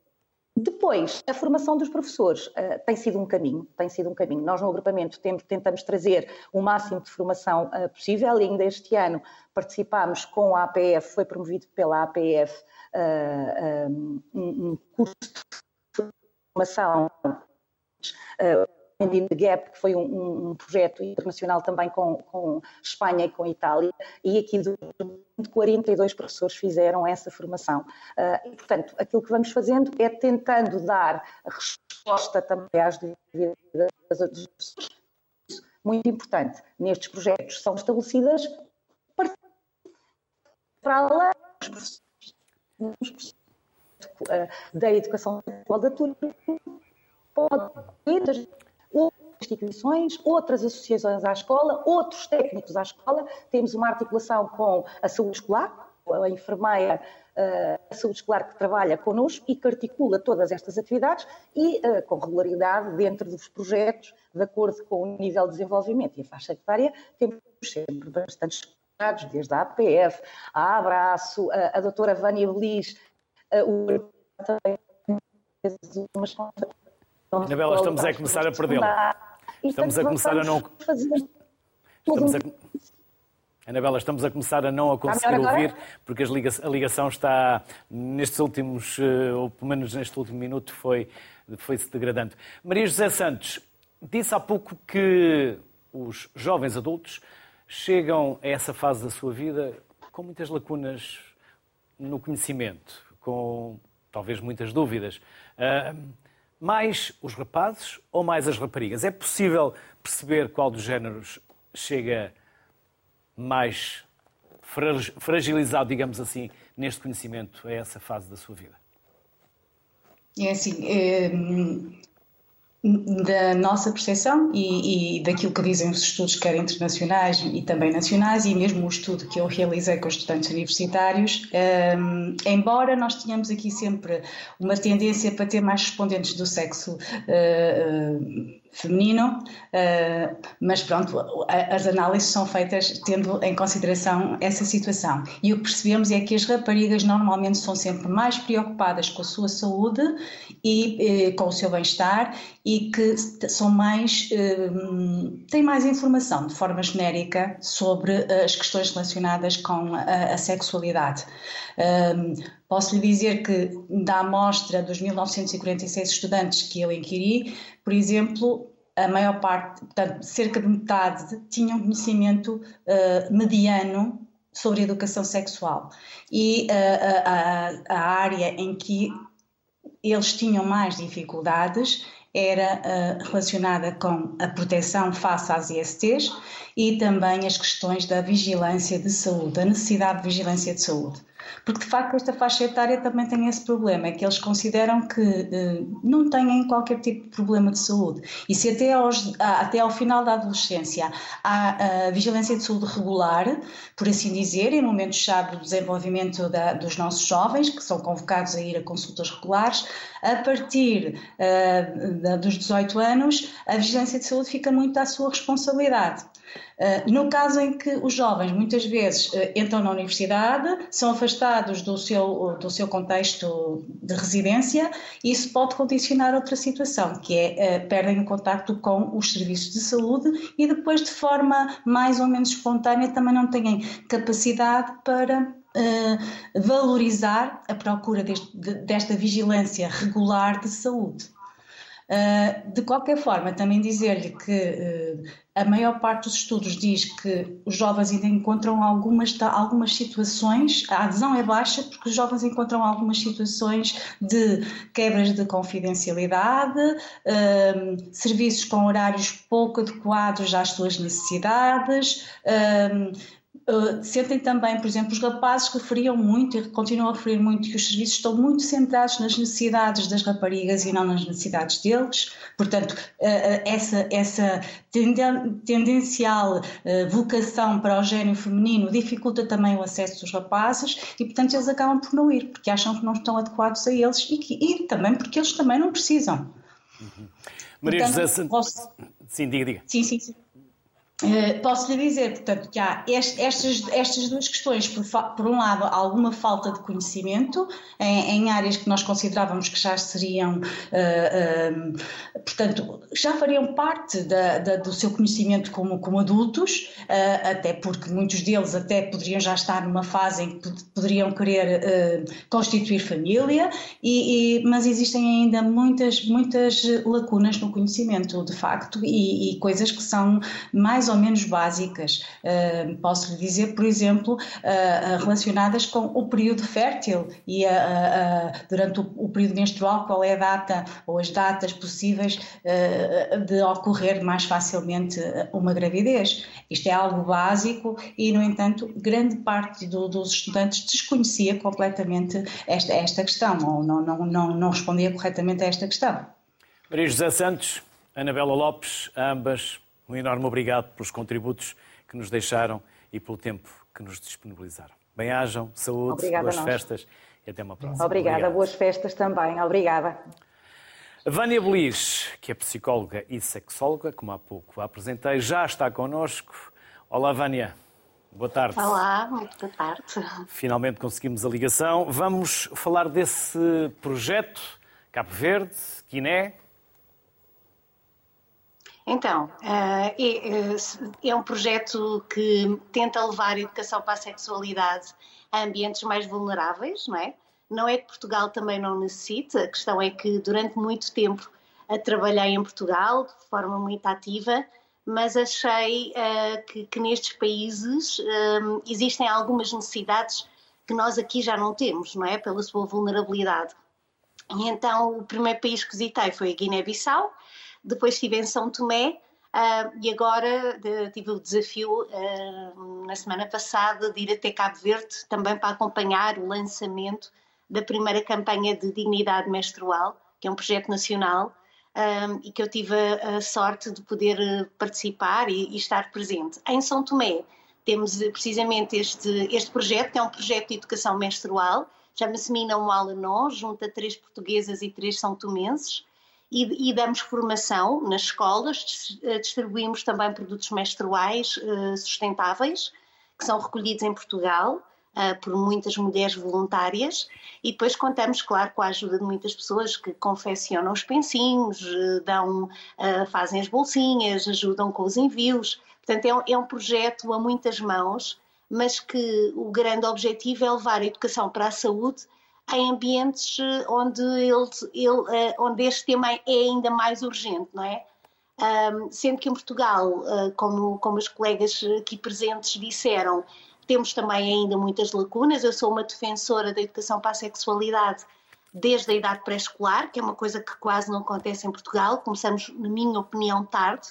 Depois, a formação dos professores uh, tem sido um caminho, tem sido um caminho. Nós no agrupamento temos, tentamos trazer o máximo de formação uh, possível e ainda este ano participámos com a APF, foi promovido pela APF uh, um, um, curso de formação in the Gap, que foi um, um projeto internacional também com, com, Espanha e com Itália, e aqui de 42 professores fizeram essa formação. Uh, e, portanto, aquilo que vamos fazendo é tentando dar resposta também às dúvidas das pessoas. Muito importante, nestes projetos são estabelecidas para lá da educação sexual da turma pode outras instituições, outras associações à escola, outros técnicos à escola. Temos uma articulação com a saúde escolar, a enfermeira eh, a saúde escolar que trabalha connosco e que articula todas estas atividades e eh, com regularidade dentro dos projetos, de acordo com o nível de desenvolvimento e a faixa etária, temos sempre bastantes resultados, desde a APF, a Abraço, a, a doutora Vânia Belis, o também umas Anabela, estamos a começar a perdê-la. Estamos a começar a não. Estamos a... Anabela, estamos a começar a não a conseguir ouvir, porque a ligação está, nestes últimos, eh, ou pelo menos neste último minuto, foi, foi se degradando. Maria José Santos, disse há pouco que os jovens adultos chegam a essa fase da sua vida com muitas lacunas no conhecimento, com talvez muitas dúvidas. Uh, mais os rapazes ou mais as raparigas? É possível perceber qual dos géneros chega mais fragilizado, digamos assim, neste conhecimento a essa fase da sua vida? É assim, é, da nossa percepção e, e, daquilo que dizem os estudos, quer internacionais e também nacionais, e mesmo o estudo que eu realizei com estudantes universitários, um, embora nós tenhamos aqui sempre uma tendência para ter mais respondentes do sexo uh, uh, feminino, uh, mas pronto, as análises são feitas tendo em consideração essa situação. E o que percebemos é que as raparigas normalmente são sempre mais preocupadas com a sua saúde e com o seu bem-estar e que são mais, eh, têm mais informação de forma genérica sobre as questões relacionadas com a, a sexualidade. Um, posso lhe dizer que da amostra dos 1946 estudantes que eu inquiri, por exemplo, a maior parte, portanto, cerca de metade, tinham conhecimento uh, mediano sobre educação sexual. E uh, a, a, área em que eles tinham mais dificuldades era uh, relacionada com a proteção face às ISTs e também as questões da vigilância de saúde, a necessidade de vigilância de saúde. Porque de facto esta faixa etária também tem esse problema, é que eles consideram que eh, não têm qualquer tipo de problema de saúde. E se até, aos, até ao final da adolescência há a vigilância de saúde regular, por assim dizer, em momentos-chave do desenvolvimento da, dos nossos jovens, que são convocados a ir a consultas regulares, a partir uh, dos 18 anos, a vigilância de saúde fica muito à sua responsabilidade. Uh, no caso em que os jovens muitas vezes uh, entram na universidade, são afastados do seu, do seu contexto de residência, isso pode condicionar outra situação, que é uh, perdem o contacto com os serviços de saúde e depois, de forma mais ou menos espontânea, também não têm capacidade para valorizar a procura deste, de, desta vigilância regular de saúde. Uh, de qualquer forma, também dizer-lhe que uh, a maior parte dos estudos diz que os jovens ainda encontram algumas, algumas situações, a adesão é baixa porque os jovens encontram algumas situações de quebras de confidencialidade, uh, serviços com horários pouco adequados às suas necessidades, Uh, sentem também, por exemplo, os rapazes referiam muito e continuam a referir muito que os serviços estão muito centrados nas necessidades das raparigas e não nas necessidades deles. Portanto, uh, essa, essa tenden tendencial vocação para o gênero feminino dificulta também o acesso dos rapazes e, portanto, eles acabam por não ir, porque acham que não estão adequados a eles e, que, e também porque eles também não precisam. Uhum. Maria portanto, José Santos. Posso... Sim, diga, diga. Sim, sim, sim. Uh, posso lhe dizer, portanto, que há estas, estas duas questões. Por, por um lado, alguma falta de conhecimento em, em, áreas que nós considerávamos que já seriam, uh, portanto, já fariam parte da, da, do seu conhecimento como, como adultos, até porque muitos deles até poderiam já estar numa fase em que poderiam querer constituir família, e, e, mas existem ainda muitas, muitas lacunas no conhecimento, de facto, e, e coisas que são mais ou menos básicas. Uh, posso lhe dizer, por exemplo, uh, relacionadas com o período fértil e durante o, o, período menstrual, qual é a data ou as datas possíveis de ocorrer mais facilmente uma gravidez. Isto é algo básico e, no entanto, grande parte do, dos estudantes desconhecia completamente esta, esta questão ou não, não, não, não respondia corretamente a esta questão. Maria José Santos, Anabela Lopes, ambas um enorme obrigado pelos contributos que nos deixaram e pelo tempo que nos disponibilizaram. Bem-ajam, saúde, Obrigada boas festas e até uma próxima. Obrigada, Obrigado. boas festas também. Obrigada. Vânia Belis, que é psicóloga e sexóloga, como há pouco a apresentei, já está connosco. Olá, Vânia. Boa tarde. Olá, muito boa tarde. Finalmente conseguimos a ligação. Vamos falar desse projeto Cabo Verde, Guiné, então, eh, é, é um projeto que tenta levar a educação para a sexualidade a ambientes mais vulneráveis, não é? Não é que Portugal também não necessita, a questão é que durante muito tempo trabalhei em Portugal de forma muito ativa, mas achei uh, que, nestes países existem algumas necessidades que nós aqui já não temos, não é? Pela sua vulnerabilidade. E então o primeiro país que visitei foi a Guiné-Bissau, depois estive em São Tomé uh, e agora de, tive o desafio uh, na semana passada de ir até Cabo Verde também para acompanhar o lançamento da primeira campanha de dignidade menstrual, que é um projeto nacional um, e que eu tive a, a sorte de poder participar e, e, estar presente. Em São Tomé temos precisamente este, este projeto, que é um projeto de educação menstrual, chama-se Mina Alanon, junta três portuguesas e três são tomenses, e, e, damos formação nas escolas, eh, distribuímos também produtos menstruais uh, sustentáveis, que são recolhidos em Portugal uh, por muitas mulheres voluntárias, e depois contamos, claro, com a ajuda de muitas pessoas que confeccionam os pensinhos, dão, fazem as bolsinhas, ajudam com os envios. Portanto, é um, é um projeto a muitas mãos, mas que o grande objetivo é levar a educação para a saúde em ambientes eh, onde, ele, ele, eh, onde este tema é ainda mais urgente, não é? Um, sendo que em Portugal, uh, como, como colegas aqui presentes disseram, temos também ainda muitas lacunas. Eu sou uma defensora da educação para a sexualidade desde a idade pré-escolar, que é uma coisa que quase não acontece em Portugal. Começamos, na minha opinião, tarde.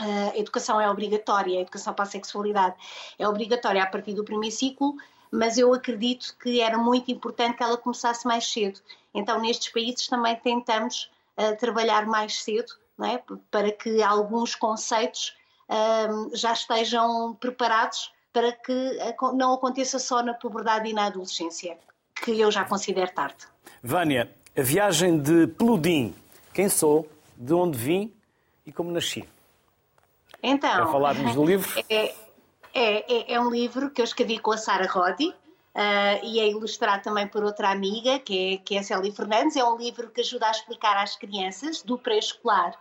Uh, a educação é obrigatória, a educação para a sexualidade é obrigatória a partir do primeiro ciclo mas eu acredito que era muito importante que ela começasse mais cedo. Então, nestes países também tentamos uh, trabalhar mais cedo, é? para que alguns conceitos uh, já estejam preparados para que não aconteça só na puberdade e na adolescência, que eu já considero tarde. Vânia, a viagem de Peludim. Quem sou, de onde vim e como nasci? Então, Quer falar-nos do livro? É, é, é, é um livro que eu escrevi com a Sara Roddy, Uh, e é ilustrado também por outra amiga, que é, que é a Célia Fernandes. É um livro que ajuda a explicar às crianças do pré-escolar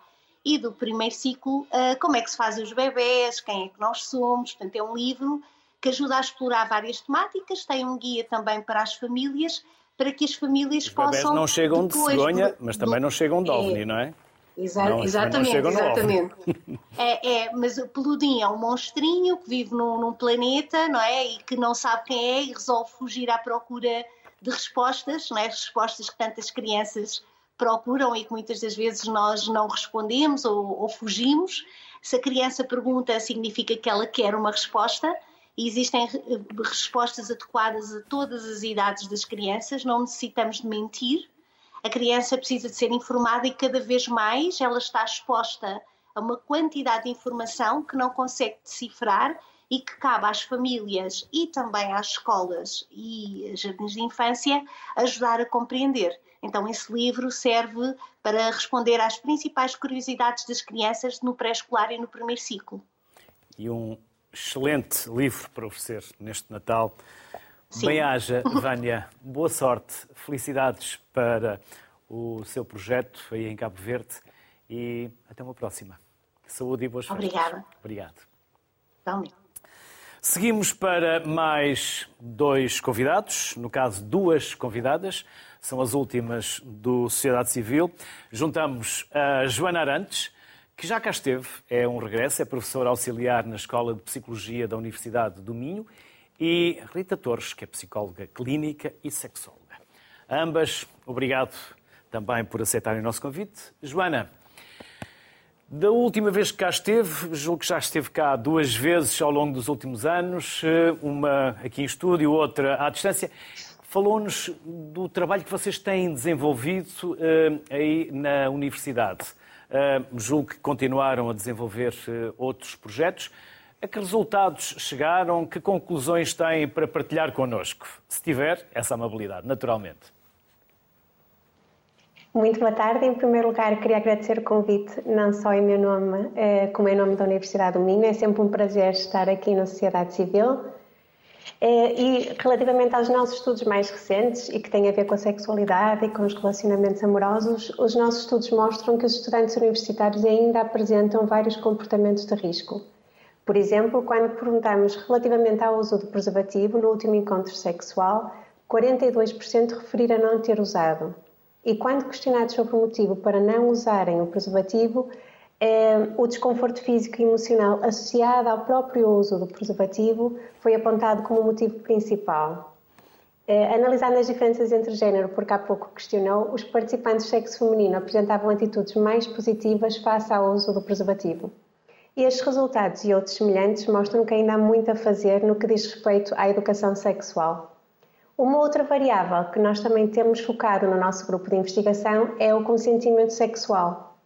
e do primeiro ciclo uh, como é que se fazem os bebés, quem é que nós somos. Portanto, é um livro que ajuda a explorar várias temáticas, tem um guia também para as famílias, para que as famílias os possam. Bebés não chegam de cegonha, mas também não chegam de ovni, é, não é? Exa não, exatamente, exatamente. É, é, mas o Peludim é um monstrinho que vive num, num, planeta, não é? E que não sabe quem é e resolve fugir à procura de respostas, não é? Respostas que tantas crianças procuram e que muitas das vezes nós não respondemos ou, ou fugimos. Se a criança pergunta, significa que ela quer uma resposta. E existem respostas adequadas a todas as idades das crianças, não necessitamos de mentir a criança precisa de ser informada e cada vez mais ela está exposta a uma quantidade de informação que não consegue decifrar e que cabe às famílias e também às escolas e jardins de infância ajudar a compreender. Então, esse livro serve para responder às principais curiosidades das crianças no pré-escolar e no primeiro ciclo. e um excelente livro para oferecer neste Natal. Bem-haja, Vânia. Boa sorte, felicidades para o seu projeto aí em Cabo Verde e até uma próxima. Saúde e boas festas. Obrigada. Obrigado. Então, Seguimos para mais dois convidados, no caso, duas convidadas, são as últimas do Sociedade Civil. Juntamos a Joana Arantes, que já cá esteve, é um regresso, é professora auxiliar na Escola de Psicologia da Universidade do Minho, e Rita Torres, que é psicóloga clínica e sexóloga. Ambas, obrigado também por aceitarem o nosso convite. Joana, da última vez que cá esteve, julgo que já esteve cá duas vezes ao longo dos últimos anos, eh, uma aqui em estúdio, outra à distância. Falou-nos do trabalho que vocês têm desenvolvido uh, aí na universidade. Uh, julgo que continuaram a desenvolver uh, outros projetos. A que resultados chegaram? Que conclusões têm para partilhar connosco? Se tiver essa amabilidade, naturalmente. Muito boa tarde. Em primeiro lugar, queria agradecer o convite, não só em meu nome, eh, como em nome da Universidade do Minho. É sempre um prazer estar aqui na Sociedade Civil. Eh, e relativamente aos nossos estudos mais recentes e que têm a ver com a sexualidade e com os relacionamentos amorosos, os nossos estudos mostram que os estudantes universitários ainda apresentam vários comportamentos de risco. Por exemplo, quando perguntamos relativamente ao uso do preservativo no último encontro sexual, 42% referiram não ter usado, e quando questionados sobre o motivo para não usarem o preservativo, eh, o desconforto físico e emocional associado ao próprio uso do preservativo foi apontado como o motivo principal. Eh, analisando as diferenças entre género, porque há pouco questionou, os participantes do sexo feminino apresentavam atitudes mais positivas face ao uso do preservativo. Estes resultados e outros semelhantes mostram que ainda há muito a fazer no que diz respeito à educação sexual. Uma outra variável que nós também temos focado no nosso grupo de investigação é o consentimento sexual.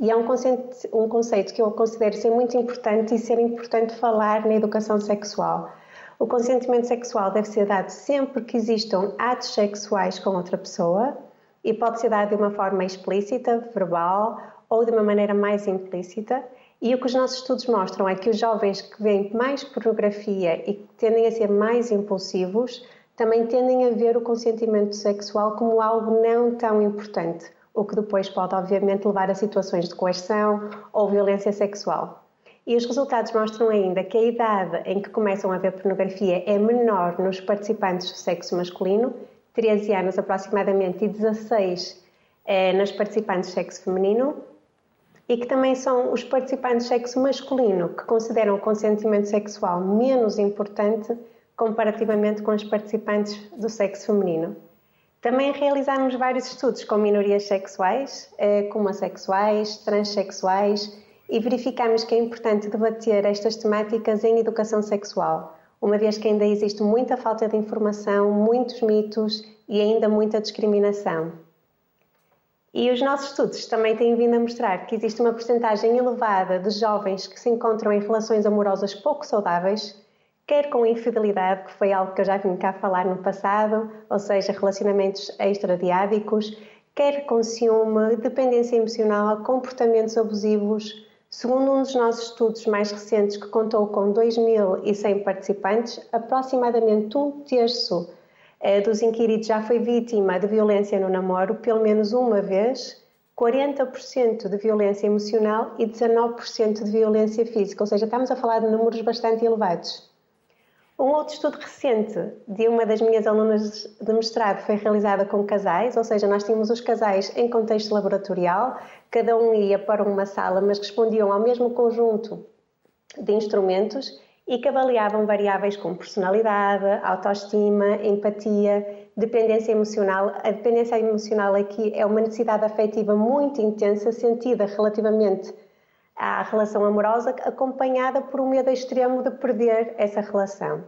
E é um conceito, um conceito que eu considero ser muito importante e ser importante falar na educação sexual. O consentimento sexual deve ser dado sempre que existam atos sexuais com outra pessoa e pode ser dado de uma forma explícita, verbal ou de uma maneira mais implícita. E o que os nossos estudos mostram é que os jovens que veem mais pornografia e que tendem a ser mais impulsivos também tendem a ver o consentimento sexual como algo não tão importante, o que depois pode, obviamente, levar a situações de coerção ou violência sexual. E os resultados mostram ainda que a idade em que começam a ver pornografia é menor nos participantes do sexo masculino, 13 anos aproximadamente, e 16 é, nas participantes do sexo feminino, e que também são os participantes do sexo masculino que consideram o consentimento sexual menos importante comparativamente com os participantes do sexo feminino. Também realizamos vários estudos com minorias sexuais, eh, como assexuais, transexuais, e verificamos que é importante debater estas temáticas em educação sexual, uma vez que ainda existe muita falta de informação, muitos mitos e ainda muita discriminação. E os nossos estudos também têm vindo a mostrar que existe uma porcentagem elevada de jovens que se encontram em relações amorosas pouco saudáveis, quer com infidelidade, que foi algo que eu já vim cá falar no passado, ou seja, relacionamentos extradiádicos, quer com ciúme, dependência emocional, comportamentos abusivos. Segundo um dos nossos estudos mais recentes, que contou com 2.100 participantes, aproximadamente um terço dos inquiridos já foi vítima de violência no namoro pelo menos uma vez, 40% de violência emocional e 19% de violência física, ou seja, estamos a falar de números bastante elevados. Um outro estudo recente de uma das minhas alunas de mestrado foi realizado com casais, ou seja, nós tínhamos os casais em contexto laboratorial, cada um ia para uma sala, mas respondiam ao mesmo conjunto de instrumentos e que avaliavam variáveis como personalidade, autoestima, empatia, dependência emocional. A dependência emocional aqui é uma necessidade afetiva muito intensa, sentida relativamente à relação amorosa, acompanhada por um medo extremo de perder essa relação.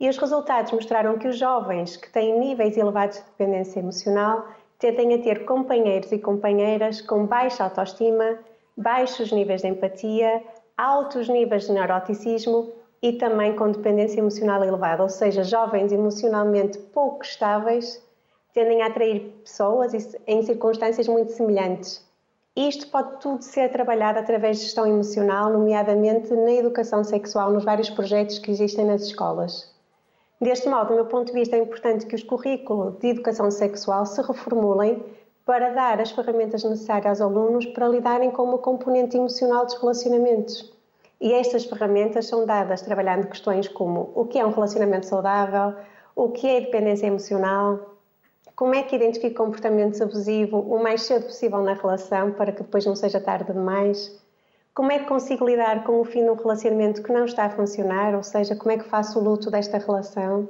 E os resultados mostraram que os jovens que têm níveis elevados de dependência emocional tendem a ter companheiros e companheiras com baixa autoestima, baixos níveis de empatia, altos níveis de neuroticismo e também com dependência emocional elevada, ou seja, jovens emocionalmente pouco estáveis tendem a atrair pessoas em circunstâncias muito semelhantes Isto pode tudo ser trabalhado através de gestão emocional, nomeadamente na educação sexual, nos vários projetos que existem nas escolas. Deste modo, do meu ponto de vista, é importante que os currículos de educação sexual se reformulem para dar as ferramentas necessárias aos alunos para lidarem com uma componente emocional dos relacionamentos. E estas ferramentas são dadas trabalhando questões como o que é um relacionamento saudável, o que é dependência emocional, como é que identifica comportamento abusivo o mais cedo possível na relação para que depois não seja tarde demais, como é que consigo lidar com o fim de um relacionamento que não está a funcionar, ou seja, como é que faço o luto desta relação?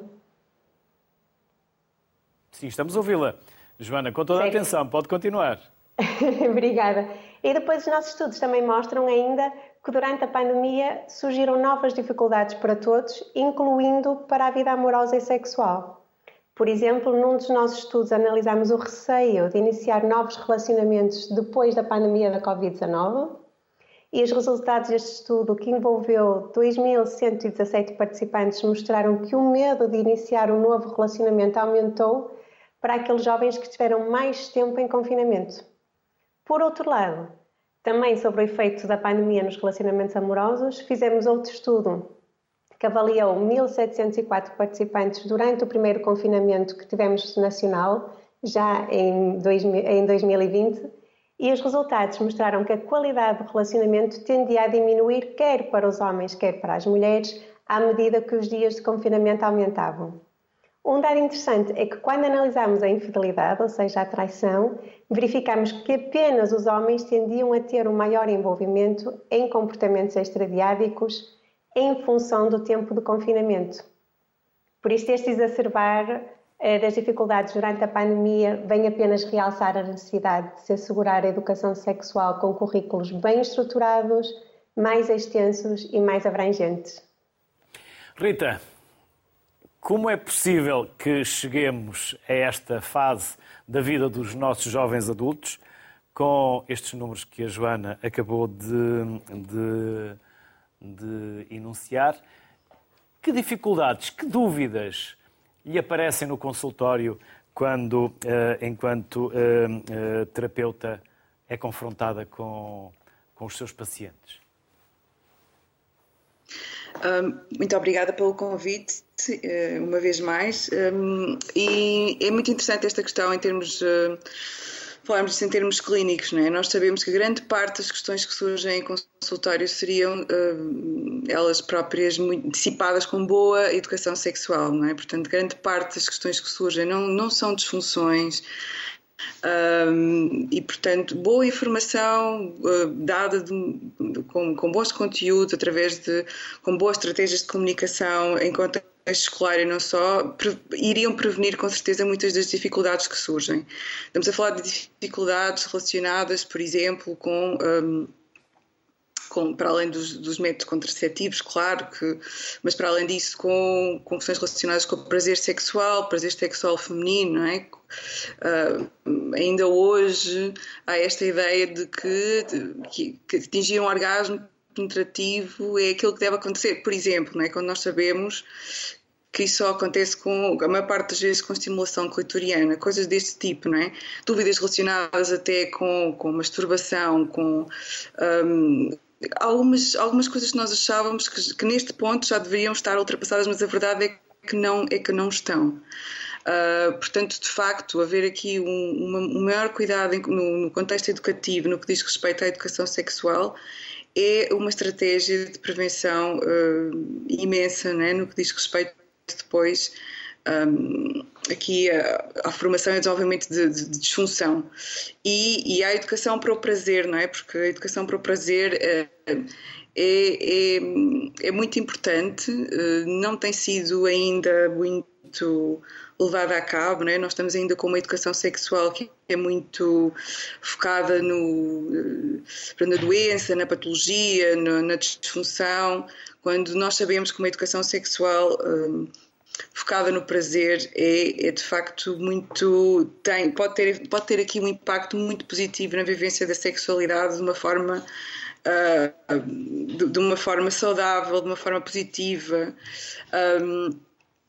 Sim, estamos a ouvi-la. Joana, com toda a atenção, pode continuar. Obrigada. E depois os nossos estudos também mostram ainda que durante a pandemia surgiram novas dificuldades para todos, incluindo para a vida amorosa e sexual. Por exemplo, num dos nossos estudos analisamos o receio de iniciar novos relacionamentos depois da pandemia da Covid-19 e os resultados deste estudo, que envolveu 2.117 participantes, mostraram que o medo de iniciar um novo relacionamento aumentou para aqueles jovens que tiveram mais tempo em confinamento. Por outro lado, também sobre o efeito da pandemia nos relacionamentos amorosos, fizemos outro estudo que avaliou 1.704 participantes durante o primeiro confinamento que tivemos nacional, já em 2020, e os resultados mostraram que a qualidade do relacionamento tendia a diminuir quer para os homens, quer para as mulheres, à medida que os dias de confinamento aumentavam. Um dado interessante é que quando analisamos a infidelidade, ou seja, a traição, verificamos que apenas os homens tendiam a ter um maior envolvimento em comportamentos extradiádicos em função do tempo de confinamento. Por isso, este exacerbar eh, das dificuldades durante a pandemia vem apenas realçar a necessidade de se assegurar a educação sexual com currículos bem estruturados, mais extensos e mais abrangentes. Rita, como é possível que cheguemos a esta fase da vida dos nossos jovens adultos com estes números que a Joana acabou de, de, de enunciar? Que dificuldades, que dúvidas lhe aparecem no consultório quando, eh, enquanto eh, eh, terapeuta, é confrontada com, com os seus pacientes? Muito obrigada pelo convite, uma vez mais. e é muito interessante esta questão em termos falarmos disso em termos clínicos, não é? Nós sabemos que grande parte das questões que surgem em consultório seriam elas próprias dissipadas com boa educação sexual, não é? Portanto, grande parte das questões que surgem não, não são disfunções, um, e, portanto, boa informação uh, dada de, de, com, com, bons conteúdos, através de com boas estratégias de comunicação em contexto escolar e não só, pre iriam prevenir com certeza muitas das dificuldades que surgem. Estamos a falar de dificuldades relacionadas, por exemplo, com. Um, com, para além dos, dos, métodos contraceptivos, claro que, mas para além disso, com, com questões relacionadas com o prazer sexual, prazer sexual feminino, não é? Uh, ainda hoje há esta ideia de que, que, que atingir um orgasmo penetrativo é aquilo que deve acontecer. Por exemplo, não é? quando nós sabemos que isso só acontece com, a maior parte das vezes, com estimulação clitoriana, coisas deste tipo, não é? Dúvidas relacionadas até com, com masturbação, com um, algumas, algumas coisas que nós achávamos que, que, neste ponto já deveriam estar ultrapassadas, mas a verdade é que não, é que não estão. Uh, portanto, de facto, haver aqui um, um maior cuidado no, no, contexto educativo, no que diz respeito à educação sexual, é uma estratégia de prevenção uh, imensa, né, no que diz respeito depois um, aqui a, a, formação e desenvolvimento de, de, de disfunção e, e, a educação para o prazer, não é? Porque a educação para o prazer é, é, é, é muito importante, eh, não tem sido ainda muito levada a cabo, não é? Nós estamos ainda com uma educação sexual que é muito focada no, eh, na doença, na patologia, no, na disfunção, quando nós sabemos que uma educação sexual um, focada no prazer é, é, de facto muito tem pode ter pode ter aqui um impacto muito positivo na vivência da sexualidade de uma forma uh, de, de, uma forma saudável de uma forma positiva. Um,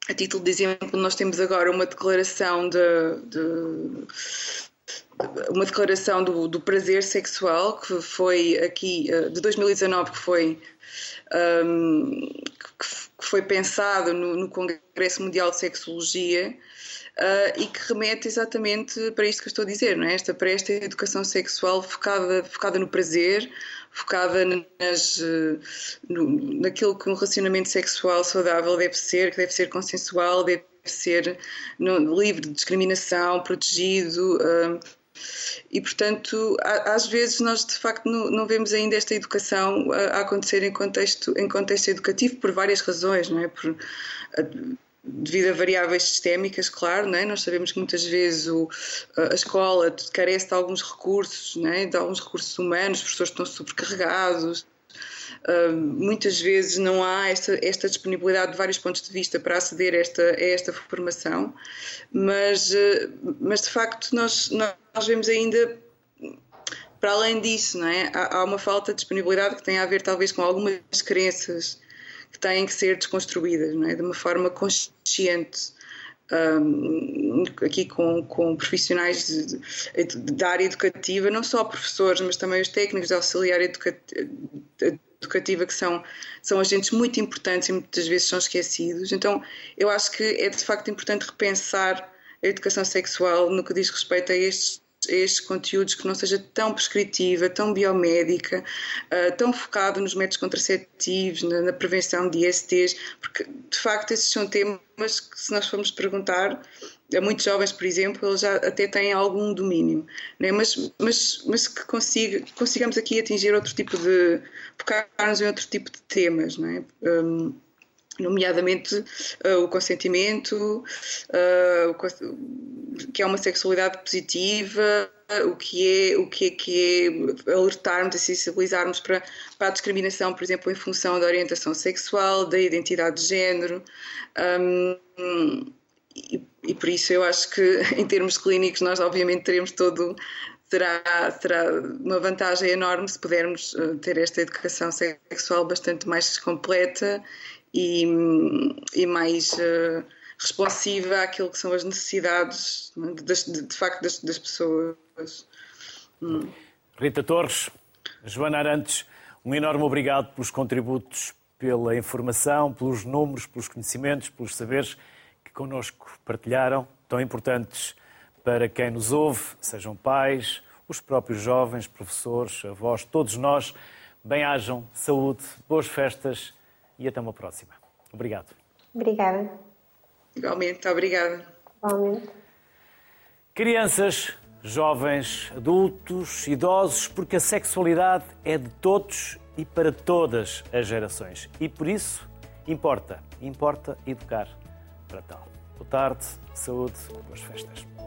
a título de exemplo nós temos agora uma declaração de, de uma declaração do, do, prazer sexual que foi aqui de 2019 que foi um, que foi pensado no, no Congresso Mundial de Sexologia uh, e que remete exatamente para isto que eu estou a dizer, não é? Esta, para esta educação sexual focada, focada no prazer, focada nas, no, naquilo que um relacionamento sexual saudável deve ser, que deve ser consensual, deve ser no, livre de discriminação, protegido. Uh, e, portanto, às vezes nós de facto não, vemos ainda esta educação a, acontecer em contexto, em contexto educativo por várias razões, não é? Por, devido a variáveis sistémicas, claro, não é? nós sabemos que muitas vezes o, a escola carece de alguns recursos, é? de alguns recursos humanos, os professores estão sobrecarregados, Uh, muitas vezes não há esta, esta, disponibilidade de vários pontos de vista para aceder a esta, a esta formação, mas, uh, mas de facto nós, nós vemos ainda para além disso, não é? há, há uma falta de disponibilidade que tem a ver talvez com algumas crenças que têm que ser desconstruídas é? de uma forma consciente. Um, aqui com, com profissionais de, de, da área educativa, não só professores, mas também os técnicos de auxiliar educativa, que são, são agentes muito importantes e muitas vezes são esquecidos. Então, eu acho que é de facto importante repensar a educação sexual no que diz respeito a estes estes conteúdos que não seja tão prescritiva, tão biomédica, uh, tão focado nos métodos contraceptivos, na, na, prevenção de ISTs, porque de facto esses são temas que se nós formos perguntar a muitos jovens, por exemplo, eles já até têm algum domínio, né? mas, mas, mas que consiga, consigamos aqui atingir outro tipo de, focar-nos em outro tipo de temas, não é? Um, nomeadamente uh, o consentimento, uh, o, que é uma sexualidade positiva, o que é o que é, que é alertarmos e sensibilizarmos para, para a discriminação, por exemplo, em função da orientação sexual, da identidade de género. Um, e, e, por isso eu acho que em termos clínicos nós obviamente teremos todo será, será uma vantagem enorme se pudermos uh, ter esta educação sexual bastante mais completa e, e mais uh, responsiva àquilo que são as necessidades de, de, de facto das, das pessoas. Hum. Rita Torres, Joana Arantes, um enorme obrigado pelos contributos, pela informação, pelos números, pelos conhecimentos, pelos saberes que connosco partilharam, tão importantes para quem nos ouve, sejam pais, os próprios jovens, professores, avós, todos nós. Bem-ajam, saúde, boas festas e até uma próxima. Obrigado. Obrigada. Igualmente, obrigada. Igualmente. Crianças, jovens, adultos, idosos, porque a sexualidade é de todos e para todas as gerações. E por isso importa, importa educar para tal. Boa tarde, saúde, boas festas.